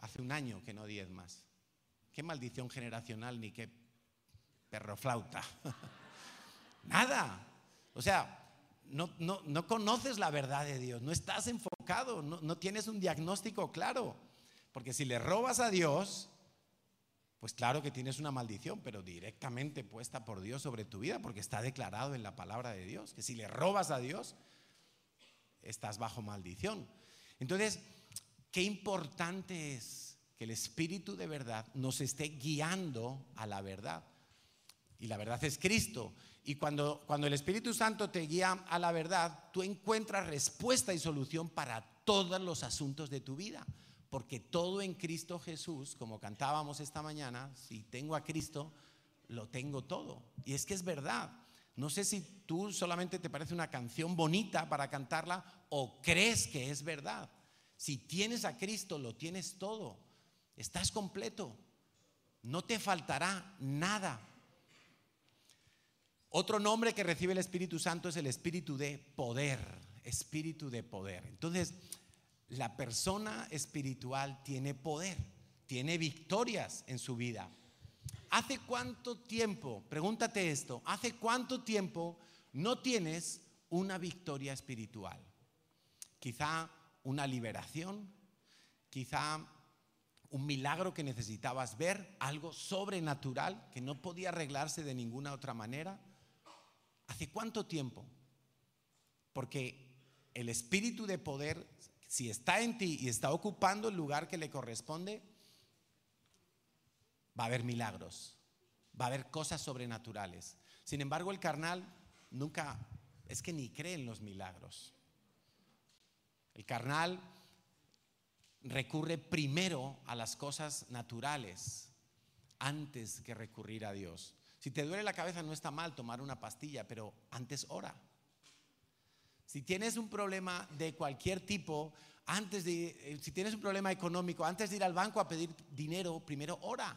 Hace un año que no diezmas. ¿Qué maldición generacional ni qué perro flauta? Nada. O sea, no, no, conoces la verdad de Dios, no estás enfocado, no, no tienes un diagnóstico claro. Porque si le robas a Dios, pues claro que tienes una maldición, pero directamente puesta por Dios sobre tu vida, porque está declarado en la palabra de Dios, que si le robas a Dios, estás bajo maldición. Entonces, qué importante es que el Espíritu de verdad nos esté guiando a la verdad. Y la verdad es Cristo. Y cuando, cuando el Espíritu Santo te guía a la verdad, tú encuentras respuesta y solución para todos los asuntos de tu vida porque todo en Cristo Jesús, como cantábamos esta mañana, si tengo a Cristo, lo tengo todo. Y es que es verdad. No sé si tú solamente te parece una canción bonita para cantarla o crees que es verdad. Si tienes a Cristo, lo tienes todo. Estás completo. No te faltará nada. Otro nombre que recibe el Espíritu Santo es el Espíritu de poder. Espíritu de poder. Entonces, la persona espiritual tiene poder, tiene victorias en su vida. ¿Hace cuánto tiempo, pregúntate esto, hace cuánto tiempo no tienes una victoria espiritual? Quizá una liberación, quizá un milagro que necesitabas ver, algo sobrenatural que no podía arreglarse de ninguna otra manera. ¿Hace cuánto tiempo? Porque el espíritu de poder si está en ti y está ocupando el lugar que le corresponde, va a haber milagros, va a haber cosas sobrenaturales. Sin embargo, el carnal nunca, es que ni cree en los milagros. El carnal recurre primero a las cosas naturales antes que recurrir a Dios. Si te duele la cabeza no está mal tomar una pastilla, pero antes ora. Si tienes un problema de cualquier tipo, antes de, eh, si tienes un problema económico, antes de ir al banco a pedir dinero, primero ora.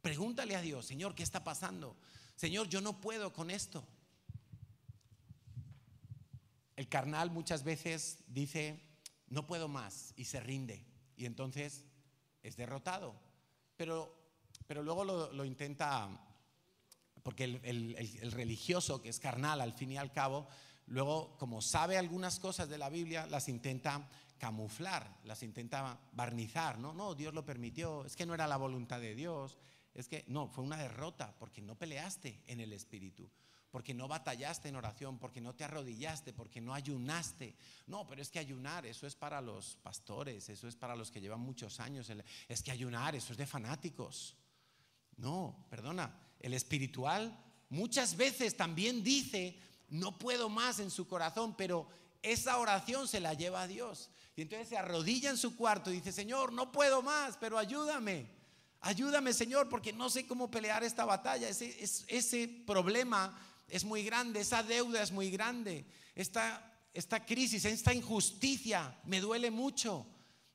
Pregúntale a Dios, Señor, ¿qué está pasando? Señor, yo no puedo con esto. El carnal muchas veces dice, no puedo más y se rinde. Y entonces es derrotado. Pero, pero luego lo intenta porque el, religioso, que es carnal al fin y al cabo, luego como sabe algunas cosas de la Biblia, las intenta camuflar, las intenta barnizar, no, no, Dios lo permitió, es que no era la voluntad de Dios, es que no, fue una derrota porque no peleaste en el Espíritu, porque no batallaste en oración, porque no te arrodillaste, porque no ayunaste. No, pero es que ayunar, eso es para los pastores, eso es para los que llevan muchos años, es que ayunar, eso es de fanáticos. No, perdona, el espiritual, muchas veces también dice, no puedo más en su corazón, pero esa oración se la lleva a Dios. Y entonces se arrodilla en su cuarto y dice, Señor, no puedo más, pero ayúdame. Ayúdame, Señor, porque no sé cómo pelear esta batalla. Ese, ese problema es muy grande, esa deuda es muy grande, esta, esta crisis, esta injusticia me duele mucho.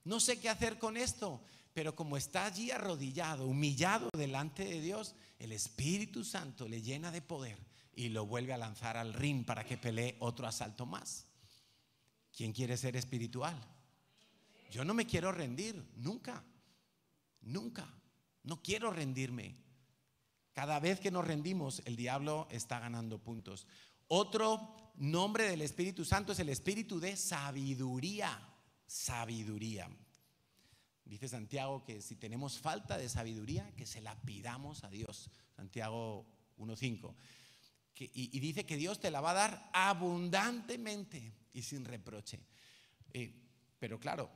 No sé qué hacer con esto. Pero como está allí arrodillado, humillado delante de Dios, el Espíritu Santo le llena de poder y lo vuelve a lanzar al ring para que pelee otro asalto más. ¿Quién quiere ser espiritual? Yo no me quiero rendir, nunca, nunca. No quiero rendirme. Cada vez que nos rendimos, el diablo está ganando puntos. Otro nombre del Espíritu Santo es el Espíritu de sabiduría. Sabiduría. Dice Santiago que si tenemos falta de sabiduría, que se la pidamos a Dios. Santiago 1.5. Y, y, dice que Dios te la va a dar abundantemente y sin reproche. Eh, pero claro,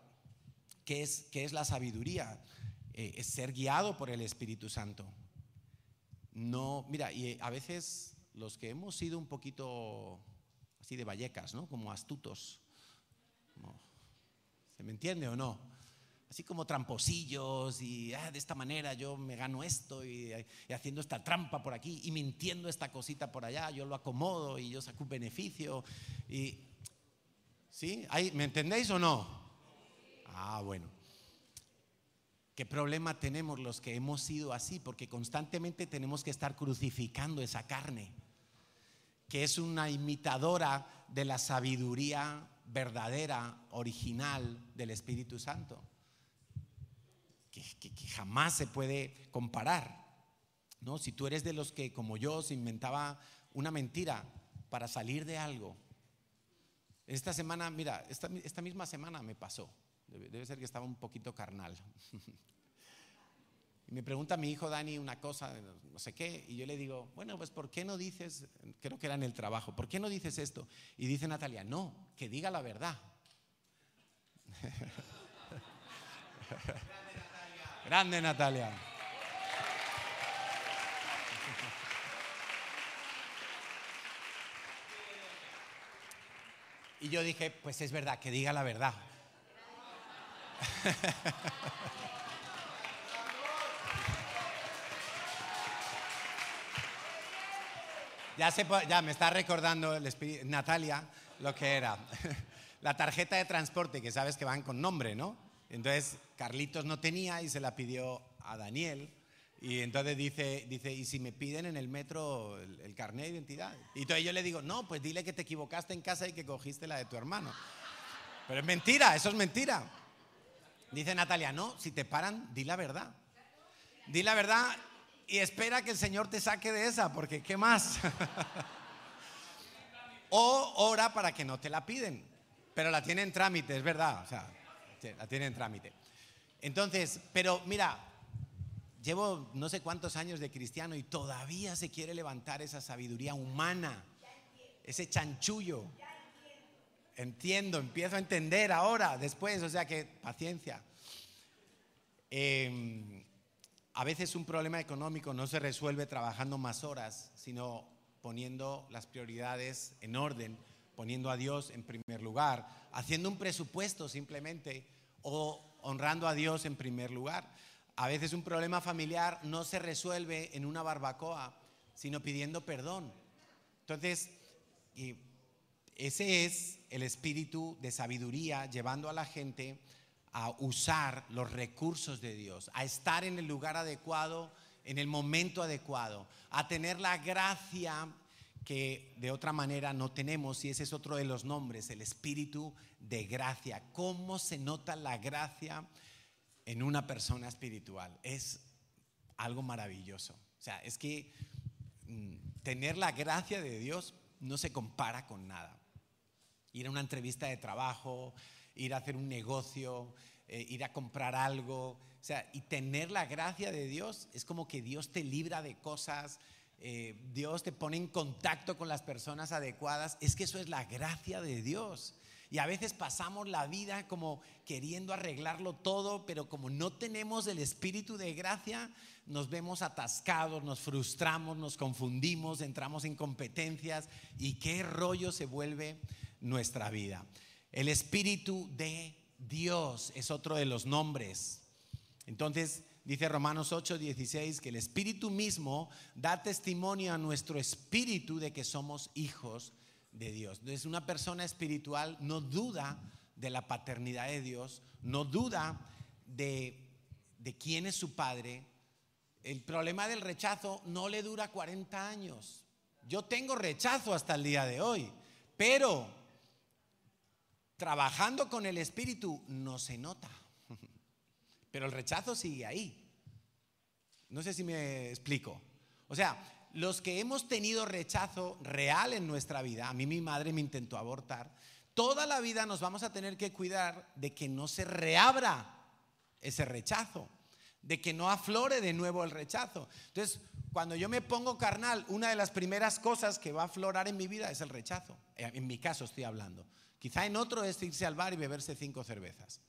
¿qué es, qué es la sabiduría? Eh, es ser guiado por el Espíritu Santo. No, mira, y a veces los que hemos sido un poquito así de vallecas, ¿no? Como astutos. ¿Se me entiende o no? Así como tramposillos y ah, de esta manera yo me gano esto y, haciendo esta trampa por aquí y mintiendo esta cosita por allá, yo lo acomodo y yo saco un beneficio. Y, ¿Sí? ¿Me entendéis o no? Ah, bueno. ¿Qué problema tenemos los que hemos sido así? Porque constantemente tenemos que estar crucificando esa carne, que es una imitadora de la sabiduría verdadera, original del Espíritu Santo, que, jamás se puede comparar. ¿no? Si tú eres de los que, como yo, se inventaba una mentira para salir de algo. Esta semana, mira, esta, misma semana me pasó. Debe, ser que estaba un poquito carnal. y me pregunta mi hijo Dani una cosa, no sé qué, y yo le digo, bueno, pues ¿por qué no dices, creo que era en el trabajo, ¿por qué no dices esto? Y dice Natalia, no, que diga la verdad. Grande Natalia. Y yo dije, pues es verdad, que diga la verdad. ya, ya me está recordando Natalia lo que era. La tarjeta de transporte, que sabes que van con nombre, ¿no? Entonces Carlitos no tenía y se la pidió a Daniel. Y entonces dice, dice, ¿y si me piden en el metro el, carnet de identidad? Y entonces yo le digo, no, pues dile que te equivocaste en casa y que cogiste la de tu hermano. Pero es mentira, eso es mentira. Dice Natalia, no, si te paran, di la verdad. Di la verdad y espera que el Señor te saque de esa, porque ¿qué más? o ora para que no te la piden, pero la tiene en trámite, es verdad, o sea, la tiene en trámite. Entonces, pero mira, llevo no sé cuántos años de cristiano y todavía se quiere levantar esa sabiduría humana, ese chanchullo entiendo, empiezo a entender ahora, después, o sea que paciencia. Em, a veces un problema económico no se resuelve trabajando más horas, sino poniendo las prioridades en orden, poniendo a Dios en primer lugar, haciendo un presupuesto simplemente o honrando a Dios en primer lugar. A veces un problema familiar no se resuelve en una barbacoa, sino pidiendo perdón. Entonces, ese es el espíritu de sabiduría llevando a la gente a usar los recursos de Dios, a estar en el lugar adecuado, en el momento adecuado, a tener la gracia que de otra manera no tenemos y ese es otro de los nombres, el espíritu de gracia. ¿Cómo se nota la gracia en una persona espiritual? Es algo maravilloso. O sea, es que mm, tener la gracia de Dios no se compara con nada ir a una entrevista de trabajo, ir a hacer un negocio, eh, ir a comprar algo. O sea, y tener la gracia de Dios es como que Dios te libra de cosas, eh, Dios te pone en contacto con las personas adecuadas. Es que eso es la gracia de Dios. Y a veces pasamos la vida como queriendo arreglarlo todo, pero como no tenemos el espíritu de gracia, nos vemos atascados, nos frustramos, nos confundimos, entramos en competencias y qué rollo se vuelve nuestra vida. El Espíritu de Dios es otro de los nombres. Entonces, dice Romanos 8, 16, que el Espíritu mismo da testimonio a nuestro espíritu de que somos hijos de Dios. Entonces, una persona espiritual no duda de la paternidad de Dios, no duda de, de quién es su padre. El problema del rechazo no le dura 40 años. Yo tengo rechazo hasta el día de hoy, pero trabajando con el Espíritu no se nota. Pero el rechazo sigue ahí. No sé si me explico. O sea, los que hemos tenido rechazo real en nuestra vida, a mí mi madre me intentó abortar, toda la vida nos vamos a tener que cuidar de que no se reabra ese rechazo, de que no aflore de nuevo el rechazo. Entonces, cuando yo me pongo carnal, una de las primeras cosas que va a aflorar en mi vida es el rechazo. Eh, en mi caso estoy hablando. Quizá en otro es irse al bar y beberse cinco cervezas.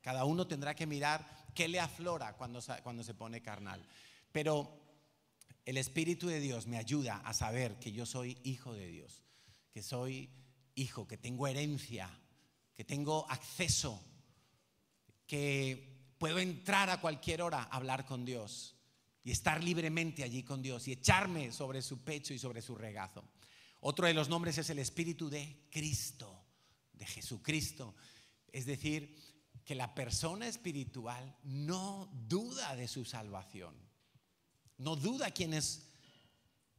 Cada uno tendrá que mirar qué le aflora cuando, cuando se pone carnal. Pero el Espíritu de Dios me ayuda a saber que yo soy hijo de Dios, que soy hijo, que tengo herencia, que tengo acceso, que puedo entrar a cualquier hora a hablar con Dios y estar libremente allí con Dios y echarme sobre su pecho y sobre su regazo. Otro de los nombres es el Espíritu de Cristo, de Jesucristo. Es decir, que la persona espiritual no duda de su salvación, no duda quién es,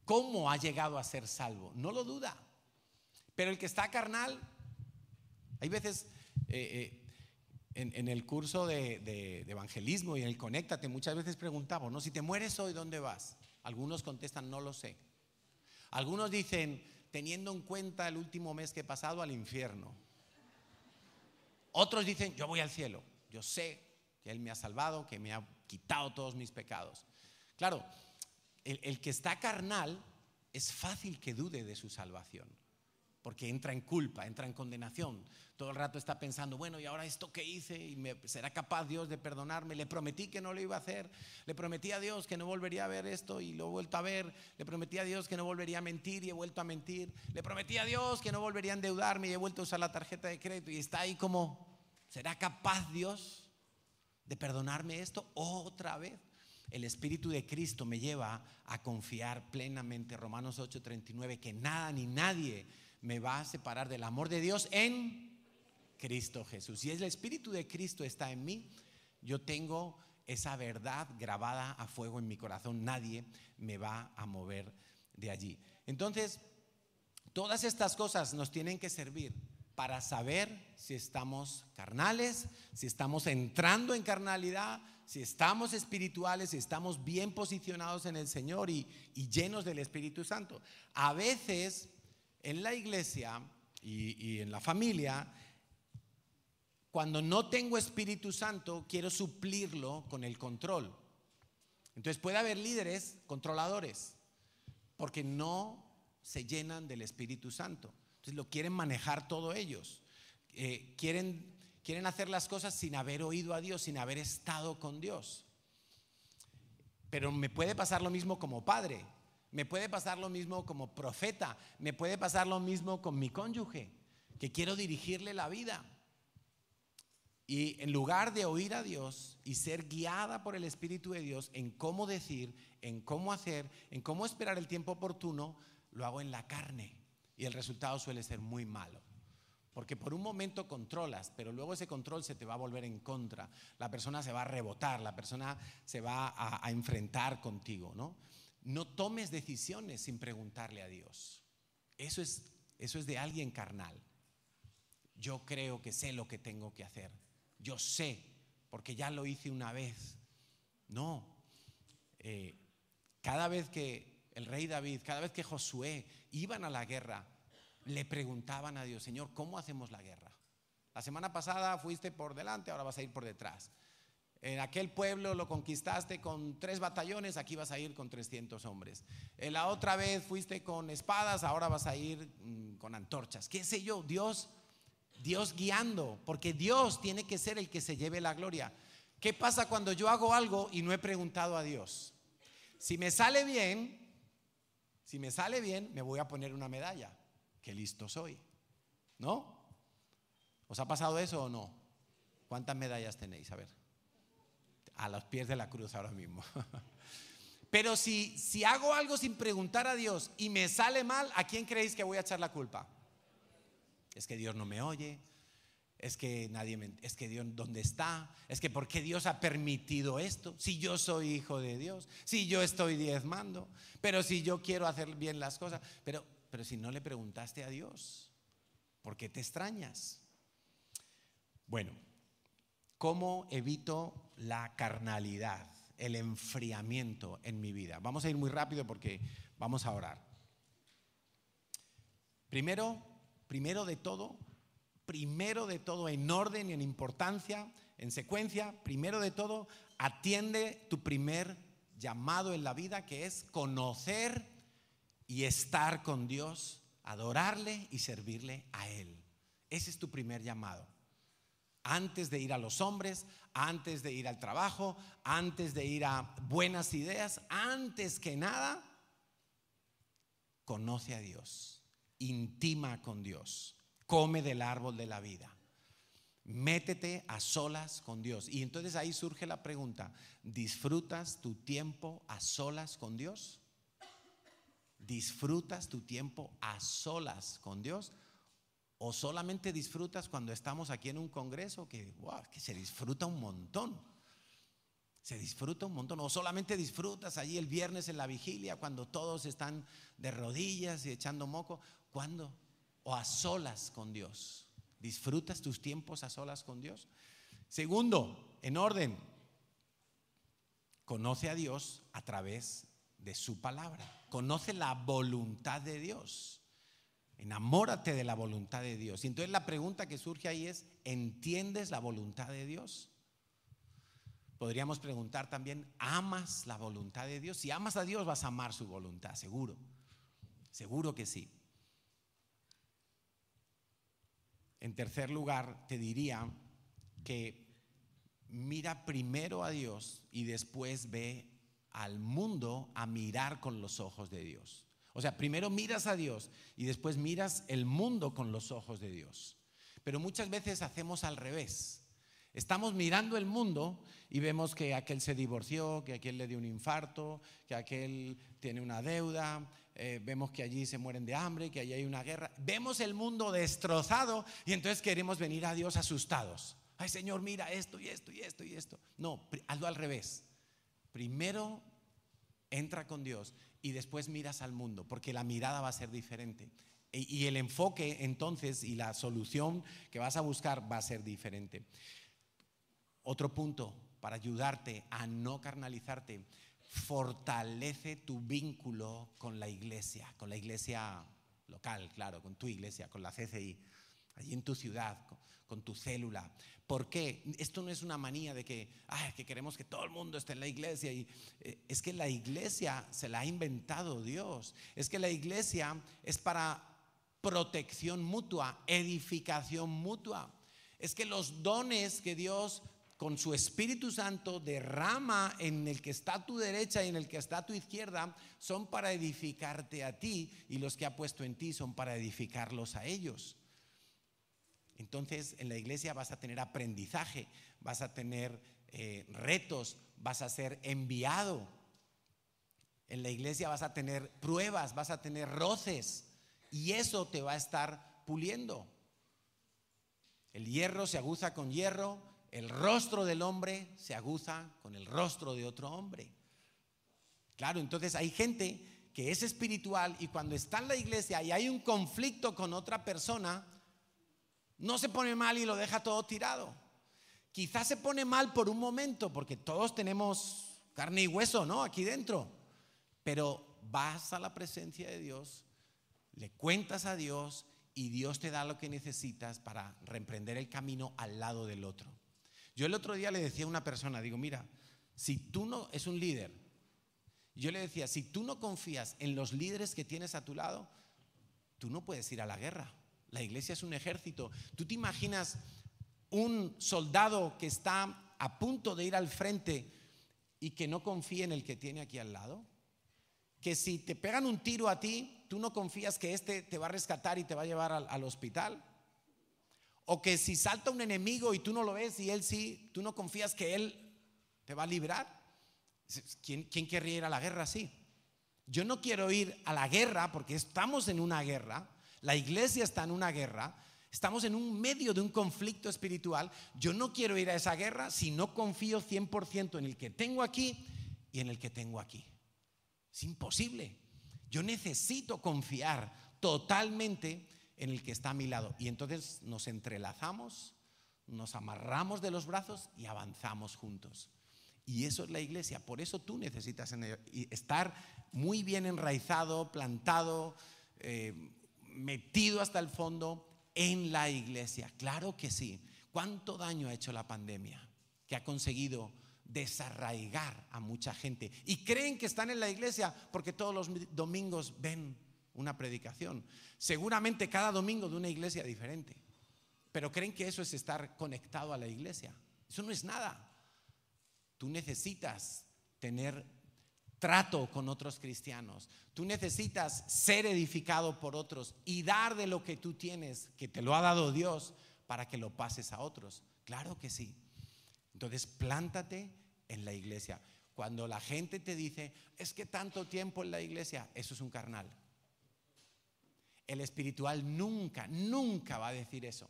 cómo ha llegado a ser salvo, no lo duda. Pero el que está carnal, hay veces eh, eh, en, el curso de, evangelismo y en el Conéctate, muchas veces preguntamos, ¿no? Si te mueres hoy, ¿dónde vas? Algunos contestan, no lo sé. Algunos dicen, teniendo en cuenta el último mes que he pasado, al infierno. Otros dicen, yo voy al cielo. Yo sé que Él me ha salvado, que me ha quitado todos mis pecados. Claro, el que está carnal es fácil que dude de su salvación porque entra en culpa, entra en condenación. Todo el rato está pensando, bueno, ¿y ahora esto que hice? ¿Y será capaz Dios de perdonarme? Le prometí que no lo iba a hacer. Le prometí a Dios que no volvería a ver esto y lo he vuelto a ver. Le prometí a Dios que no volvería a mentir y he vuelto a mentir. Le prometí a Dios que no volvería a endeudarme y he vuelto a usar la tarjeta de crédito. Y está ahí como, ¿será capaz Dios de perdonarme esto otra vez? El Espíritu de Cristo me lleva a confiar plenamente, Romanos 8:39, que nada ni nadie me va a separar del amor de Dios en Cristo Jesús. Si el Espíritu de Cristo está en mí, yo tengo esa verdad grabada a fuego en mi corazón. Nadie me va a mover de allí. Entonces, todas estas cosas nos tienen que servir para saber si estamos carnales, si estamos entrando en carnalidad, si estamos espirituales, si estamos bien posicionados en el Señor y, y llenos del Espíritu Santo. A veces en la iglesia y, en la familia, cuando no tengo Espíritu Santo, quiero suplirlo con el control. Entonces puede haber líderes controladores, porque no se llenan del Espíritu Santo. Entonces lo quieren manejar todos ellos. Eh, quieren, quieren hacer las cosas sin haber oído a Dios, sin haber estado con Dios. Pero me puede pasar lo mismo como padre. Me puede pasar lo mismo como profeta, me puede pasar lo mismo con mi cónyuge, que quiero dirigirle la vida. Y en lugar de oír a Dios y ser guiada por el Espíritu de Dios en cómo decir, en cómo hacer, en cómo esperar el tiempo oportuno, lo hago en la carne. Y el resultado suele ser muy malo. Porque por un momento controlas, pero luego ese control se te va a volver en contra. La persona se va a rebotar, la persona se va a, a enfrentar contigo, ¿no? No tomes decisiones sin preguntarle a Dios. Eso es, eso es de alguien carnal. Yo creo que sé lo que tengo que hacer. Yo sé, porque ya lo hice una vez. No. Eh, cada vez que el rey David, cada vez que Josué iban a la guerra, le preguntaban a Dios, Señor, ¿cómo hacemos la guerra? La semana pasada fuiste por delante, ahora vas a ir por detrás. En aquel pueblo lo conquistaste con tres batallones, aquí vas a ir con 300 hombres. En la otra vez fuiste con espadas, ahora vas a ir mm, con antorchas. ¿Qué sé yo? Dios, Dios guiando, porque Dios tiene que ser el que se lleve la gloria. ¿Qué pasa cuando yo hago algo y no he preguntado a Dios? Si me sale bien, si me sale bien, me voy a poner una medalla. Qué listo soy. ¿No? ¿Os ha pasado eso o no? ¿Cuántas medallas tenéis? A ver a los pies de la cruz ahora mismo. Pero si, si hago algo sin preguntar a Dios y me sale mal, ¿a quién creéis que voy a echar la culpa? Es que Dios no me oye, es que nadie es que Dios dónde está, es que por qué Dios ha permitido esto, si yo soy hijo de Dios, si yo estoy diezmando, pero si yo quiero hacer bien las cosas, pero pero si no le preguntaste a Dios, ¿por qué te extrañas? Bueno, ¿cómo evito la carnalidad, el enfriamiento en mi vida. Vamos a ir muy rápido porque vamos a orar. Primero, primero de todo, primero de todo en orden y en importancia, en secuencia, primero de todo, atiende tu primer llamado en la vida, que es conocer y estar con Dios, adorarle y servirle a Él. Ese es tu primer llamado. Antes de ir a los hombres, antes de ir al trabajo, antes de ir a buenas ideas, antes que nada, conoce a Dios, intima con Dios, come del árbol de la vida. Métete a solas con Dios. Y entonces ahí surge la pregunta, ¿disfrutas tu tiempo a solas con Dios? ¿Disfrutas tu tiempo a solas con Dios? ¿O solamente disfrutas cuando estamos aquí en un congreso que, se disfruta un montón? Se disfruta un montón. O solamente disfrutas allí el viernes en la vigilia cuando todos están de rodillas y echando moco. ¿Cuándo? O a solas con Dios. ¿Disfrutas tus tiempos a solas con Dios? Segundo, en orden, conoce a Dios a través de su palabra. Conoce la voluntad de Dios. Enamórate de la voluntad de Dios. Y entonces la pregunta que surge ahí es, ¿entiendes la voluntad de Dios? Podríamos preguntar también, ¿amas la voluntad de Dios? Si amas a Dios vas a amar su voluntad, seguro. Seguro que sí. En tercer lugar, te diría que mira primero a Dios y después ve al mundo a mirar con los ojos de Dios. O sea, primero miras a Dios y después miras el mundo con los ojos de Dios. Pero muchas veces hacemos al revés. Estamos mirando el mundo y vemos que aquel se divorció, que aquel le dio un infarto, que aquel tiene una deuda, eh, vemos que allí se mueren de hambre, que allí hay una guerra. Vemos el mundo destrozado y entonces queremos venir a Dios asustados. Ay Señor, mira esto y esto y esto y esto. No, hazlo al revés. Primero entra con Dios y después miras al mundo, porque la mirada va a ser diferente. E, y el enfoque entonces y la solución que vas a buscar va a ser diferente. Otro punto para ayudarte a no carnalizarte fortalece tu vínculo con la iglesia, con la iglesia local, claro, con tu iglesia, con la CCI, allí en tu ciudad, con, tu célula. ¿Por qué? Esto no es una manía de que, que queremos que todo el mundo esté en la iglesia. Y, eh, es que la iglesia se la ha inventado Dios. Es que la iglesia es para protección mutua, edificación mutua. Es que los dones que Dios con su Espíritu Santo derrama en el que está a tu derecha y en el que está a tu izquierda, son para edificarte a ti y los que ha puesto en ti son para edificarlos a ellos. Entonces en la iglesia vas a tener aprendizaje, vas a tener eh, retos, vas a ser enviado. En la iglesia vas a tener pruebas, vas a tener roces y eso te va a estar puliendo. El hierro se aguza con hierro, el rostro del hombre se aguza con el rostro de otro hombre. Claro, entonces hay gente que es espiritual y cuando está en la iglesia y hay un conflicto con otra persona, no se pone mal y lo deja todo tirado. Quizás se pone mal por un momento, porque todos tenemos carne y hueso, ¿no? Aquí dentro. Pero vas a la presencia de Dios, le cuentas a Dios y Dios te da lo que necesitas para reemprender el camino al lado del otro. Yo el otro día le decía a una persona, digo, mira, si tú no, es un líder, yo le decía, si tú no confías en los líderes que tienes a tu lado, tú no puedes ir a la guerra. La iglesia es un ejército. ¿Tú te imaginas un soldado que está a punto de ir al frente y que no confíe en el que tiene aquí al lado? Que si te pegan un tiro a ti, tú no confías que este te va a rescatar y te va a llevar al, al hospital. O que si salta un enemigo y tú no lo ves y él sí, tú no confías que él te va a librar. ¿Quién, quién querría ir a la guerra así? Yo no quiero ir a la guerra porque estamos en una guerra, la iglesia está en una guerra, estamos en un medio de un conflicto espiritual. Yo no quiero ir a esa guerra si no confío 100% en el que tengo aquí y en el que tengo aquí. Es imposible. Yo necesito confiar totalmente en el que está a mi lado. Y entonces nos entrelazamos, nos amarramos de los brazos y avanzamos juntos. Y eso es la iglesia. Por eso tú necesitas estar muy bien enraizado, plantado, eh, metido hasta el fondo en la iglesia. Claro que sí. ¿Cuánto daño ha hecho la pandemia? que ha conseguido desarraigar a mucha gente. Y creen que están en la iglesia porque todos los domingos ven una predicación. Seguramente cada domingo de una iglesia diferente. Pero creen que eso es estar conectado a la iglesia. Eso no es nada. Tú necesitas tener trato con otros cristianos. Tú necesitas ser edificado por otros y dar de lo que tú tienes, que te lo ha dado Dios, para que lo pases a otros. Claro que sí. Entonces, plántate en la iglesia. Cuando la gente te dice, es que tanto tiempo en la iglesia, eso es un carnal. El espiritual nunca, nunca va a decir eso.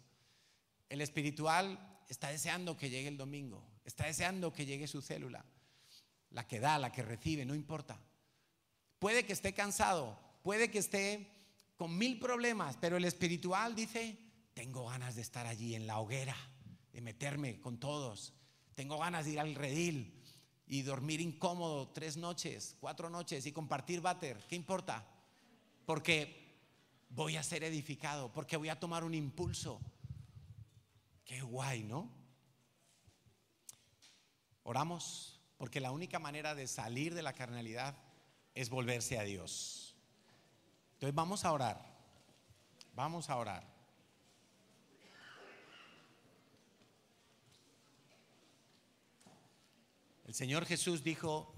El espiritual está deseando que llegue el domingo, está deseando que llegue su célula, la que da, la que recibe, no importa. Puede que esté cansado, puede que esté con mil problemas, pero el espiritual dice, tengo ganas de estar allí en la hoguera, de meterme con todos, tengo ganas de ir al redil y dormir incómodo tres noches, cuatro noches y compartir váter. ¿Qué importa? Porque voy a ser edificado, porque voy a tomar un impulso. Qué guay, ¿no? Oramos, porque la única manera de salir de la carnalidad es volverse a Dios. Entonces vamos a orar, vamos a orar. El Señor Jesús dijo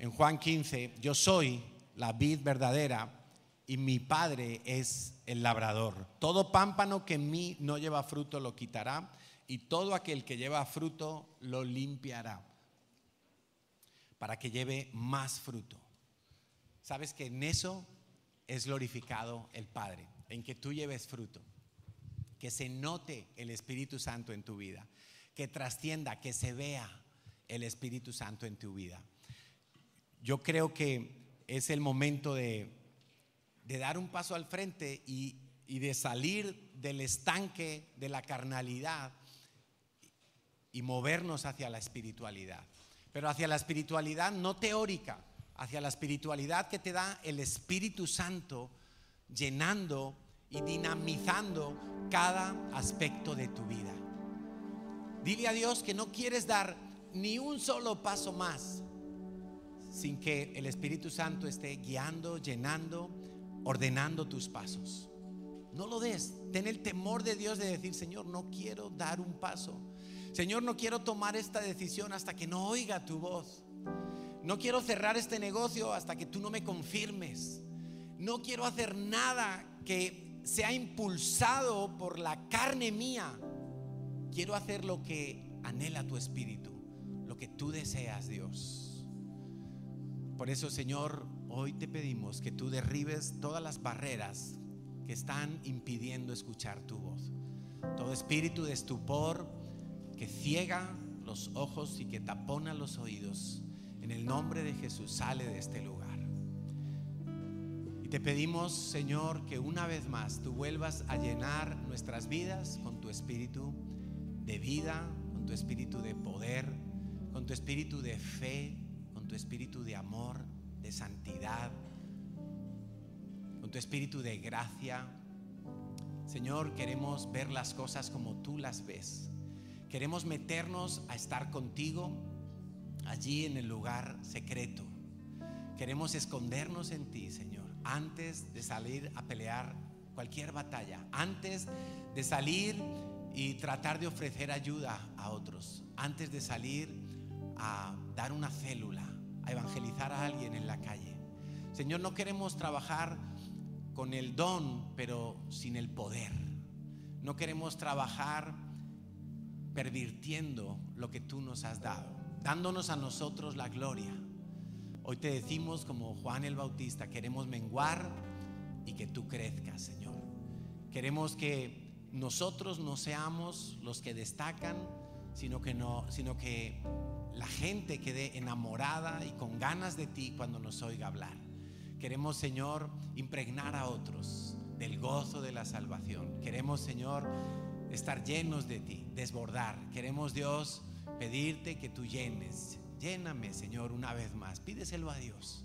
en Juan 15, yo soy la vid verdadera y mi Padre es el labrador. Todo pámpano que en mí no lleva fruto lo quitará y todo aquel que lleva fruto lo limpiará para que lleve más fruto. Sabes que en eso es glorificado el Padre, en que tú lleves fruto, que se note el Espíritu Santo en tu vida, que trascienda, que se vea el Espíritu Santo en tu vida. Yo creo que es el momento de, dar un paso al frente y, de salir del estanque de la carnalidad y movernos hacia la espiritualidad. Pero hacia la espiritualidad no teórica, hacia la espiritualidad que te da el Espíritu Santo llenando y dinamizando cada aspecto de tu vida. Dile a Dios que no quieres dar ni un solo paso más sin que el Espíritu Santo esté guiando, llenando, ordenando tus pasos. No lo des. Ten el temor de Dios de decir, Señor, no quiero dar un paso. Señor, no quiero tomar esta decisión hasta que no oiga tu voz. No quiero cerrar este negocio hasta que tú no me confirmes. No quiero hacer nada que sea impulsado por la carne mía. Quiero hacer lo que anhela tu espíritu que tú deseas, Dios. Por eso, Señor, hoy te pedimos que tú derribes todas las barreras que están impidiendo escuchar tu voz. Todo espíritu de estupor que ciega los ojos y que tapona los oídos, en el nombre de Jesús sale de este lugar. Y te pedimos, Señor, que una vez más tú vuelvas a llenar nuestras vidas con tu espíritu de vida, con tu espíritu de poder, con tu espíritu de fe, con tu espíritu de amor, de santidad, con tu espíritu de gracia. Señor, queremos ver las cosas como tú las ves. Queremos meternos a estar contigo allí en el lugar secreto. Queremos escondernos en ti, Señor, antes de salir a pelear cualquier batalla, antes de salir y tratar de ofrecer ayuda a otros, antes de salir a dar una célula, a evangelizar a alguien en la calle. Señor, no queremos trabajar con el don, pero sin el poder. No queremos trabajar pervirtiendo lo que tú nos has dado, dándonos a nosotros la gloria. Hoy te decimos como Juan el Bautista, queremos menguar y que tú crezcas, Señor. Queremos que nosotros no seamos los que destacan, sino que no, sino que la gente quede enamorada y con ganas de ti cuando nos oiga hablar. Queremos, Señor, impregnar a otros del gozo de la salvación. Queremos, Señor, estar llenos de ti, desbordar. Queremos, Dios, pedirte que tú llenes. Lléname, Señor, una vez más. Pídeselo a Dios.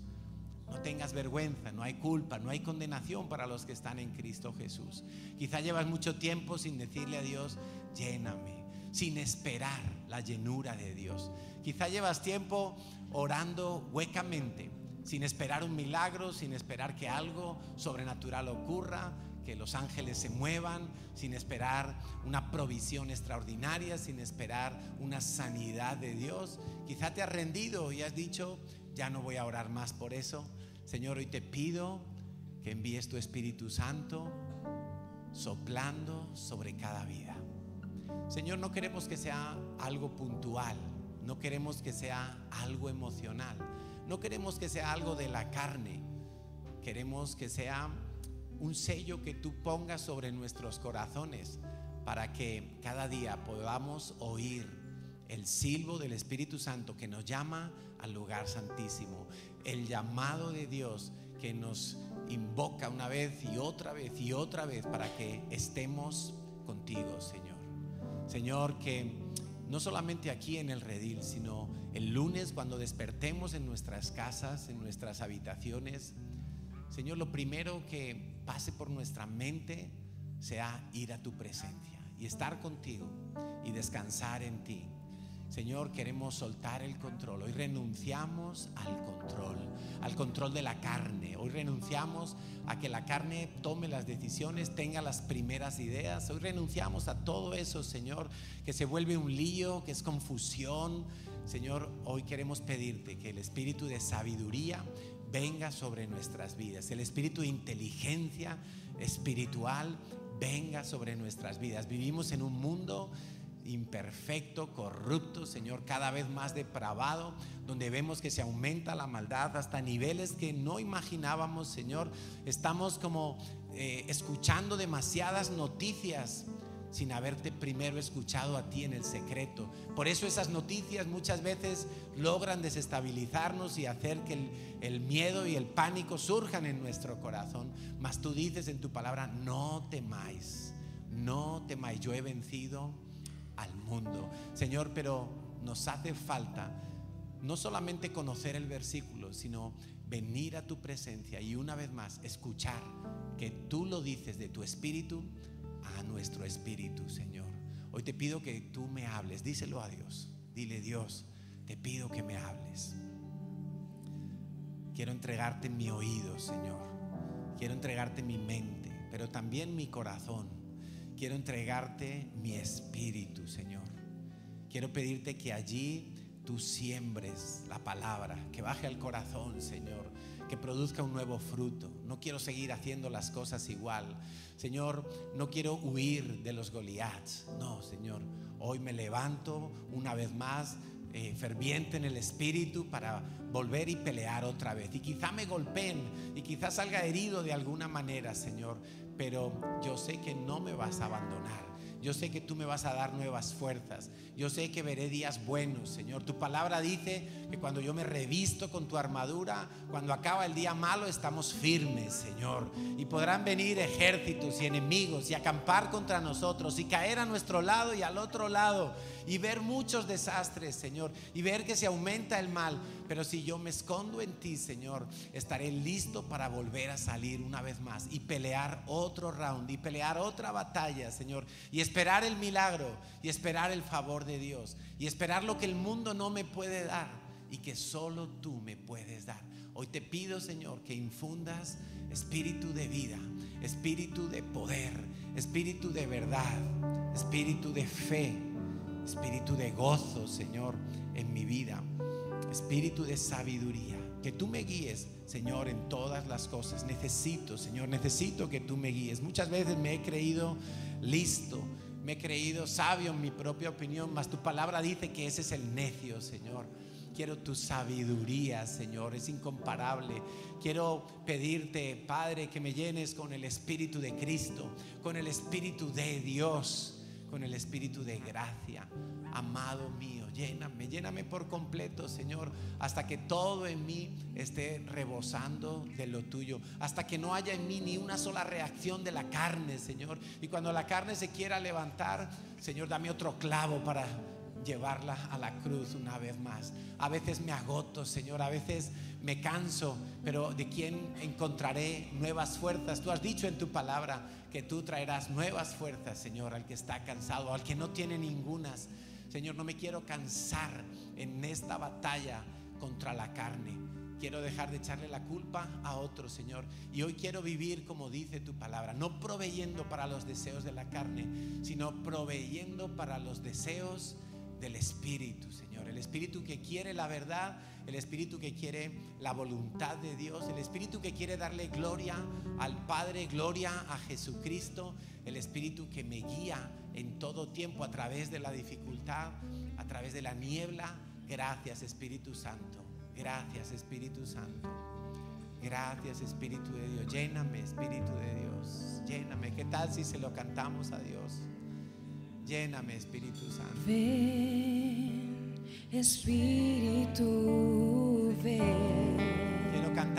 No tengas vergüenza, no hay culpa, no hay condenación para los que están en Cristo Jesús. Quizá llevas mucho tiempo sin decirle a Dios, lléname sin esperar la llenura de Dios. Quizá llevas tiempo orando huecamente, sin esperar un milagro, sin esperar que algo sobrenatural ocurra, que los ángeles se muevan, sin esperar una provisión extraordinaria, sin esperar una sanidad de Dios. Quizá te has rendido y has dicho, ya no voy a orar más por eso. Señor, hoy te pido que envíes tu Espíritu Santo soplando sobre cada vida. Señor, no queremos que sea algo puntual, no queremos que sea algo emocional, no queremos que sea algo de la carne, queremos que sea un sello que tú pongas sobre nuestros corazones para que cada día podamos oír el silbo del Espíritu Santo que nos llama al lugar santísimo, el llamado de Dios que nos invoca una vez y otra vez y otra vez para que estemos contigo, Señor. Señor, que no solamente aquí en el redil, sino el lunes cuando despertemos en nuestras casas, en nuestras habitaciones, Señor, lo primero que pase por nuestra mente sea ir a tu presencia y estar contigo y descansar en ti. Señor, queremos soltar el control. Hoy renunciamos al control, al control de la carne. Hoy renunciamos a que la carne tome las decisiones, tenga las primeras ideas. Hoy renunciamos a todo eso, Señor, que se vuelve un lío, que es confusión. Señor, hoy queremos pedirte que el espíritu de sabiduría venga sobre nuestras vidas. El espíritu de inteligencia espiritual venga sobre nuestras vidas. Vivimos en un mundo imperfecto, corrupto, Señor, cada vez más depravado, donde vemos que se aumenta la maldad hasta niveles que no imaginábamos, Señor. Estamos como eh, escuchando demasiadas noticias sin haberte primero escuchado a ti en el secreto. Por eso esas noticias muchas veces logran desestabilizarnos y hacer que el, miedo y el pánico surjan en nuestro corazón. Mas tú dices en tu palabra, no temáis, no temáis, yo he vencido al mundo. Señor, pero nos hace falta no solamente conocer el versículo, sino venir a tu presencia y una vez más escuchar que tú lo dices de tu espíritu a nuestro espíritu, Señor. Hoy te pido que tú me hables, díselo a Dios. Dile, Dios, te pido que me hables. Quiero entregarte mi oído, Señor. Quiero entregarte mi mente, pero también mi corazón. Quiero entregarte mi espíritu, Señor. Quiero pedirte que allí tú siembres la palabra, que baje al corazón, Señor que produzca un nuevo fruto. No quiero seguir haciendo las cosas igual. Señor, no quiero huir de los Goliaths. No, Señor, hoy me levanto una vez más eh, ferviente en el espíritu para volver y pelear otra vez. Y quizá me golpeen y quizá salga herido de alguna manera, Señor, pero yo sé que no me vas a abandonar. Yo sé que tú me vas a dar nuevas fuerzas. Yo sé que veré días buenos, Señor. Tu palabra dice que cuando yo me revisto con tu armadura, cuando acaba el día malo, estamos firmes, Señor. Y podrán venir ejércitos y enemigos y acampar contra nosotros y caer a nuestro lado y al otro lado y ver muchos desastres, Señor, y ver que se aumenta el mal. Pero si yo me escondo en ti, Señor, estaré listo para volver a salir una vez más y pelear otro round y pelear otra batalla, Señor, y esperar el milagro y esperar el favor de Dios y esperar lo que el mundo no me puede dar y que solo tú me puedes dar. Hoy te pido, Señor, que infundas espíritu de vida, espíritu de poder, espíritu de verdad, espíritu de fe espíritu de gozo, Señor, en mi vida, espíritu de sabiduría. Que tú me guíes, Señor, en todas las cosas. Necesito, Señor, necesito que tú me guíes. Muchas veces me he creído listo, me he creído sabio en mi propia opinión, mas tu palabra dice que ese es el necio, Señor. Quiero tu sabiduría, Señor, es incomparable. Quiero pedirte, Padre, que me llenes con el Espíritu de Cristo, con el Espíritu de Dios con el espíritu de gracia. Amado mío, lléname, lléname por completo, Señor, hasta que todo en mí esté rebosando de lo tuyo, hasta que no haya en mí ni una sola reacción de la carne, Señor. Y cuando la carne se quiera levantar, Señor, dame otro clavo para llevarla a la cruz una vez más. A veces me agoto, Señor, a veces me canso, pero ¿de quién encontraré nuevas fuerzas? Tú has dicho en tu palabra que tú traerás nuevas fuerzas, Señor, al que está cansado, al que no tiene ningunas. Señor, no me quiero cansar en esta batalla contra la carne. Quiero dejar de echarle la culpa a otro, Señor. Y hoy quiero vivir como dice tu palabra, no proveyendo para los deseos de la carne, sino proveyendo para los deseos del Espíritu, Señor. El Espíritu que quiere la verdad, el Espíritu que quiere la voluntad de Dios, el Espíritu que quiere darle gloria al Padre, gloria a Jesucristo, el Espíritu que me guía en todo tiempo a través de la dificultad, a través de la niebla. Gracias Espíritu Santo. Gracias Espíritu Santo. Gracias Espíritu de Dios. Lléname Espíritu de Dios. Lléname. ¿Qué tal si se lo cantamos a Dios? Lléname Espíritu Santo. Ven, Espíritu, ven. Quiero cantar.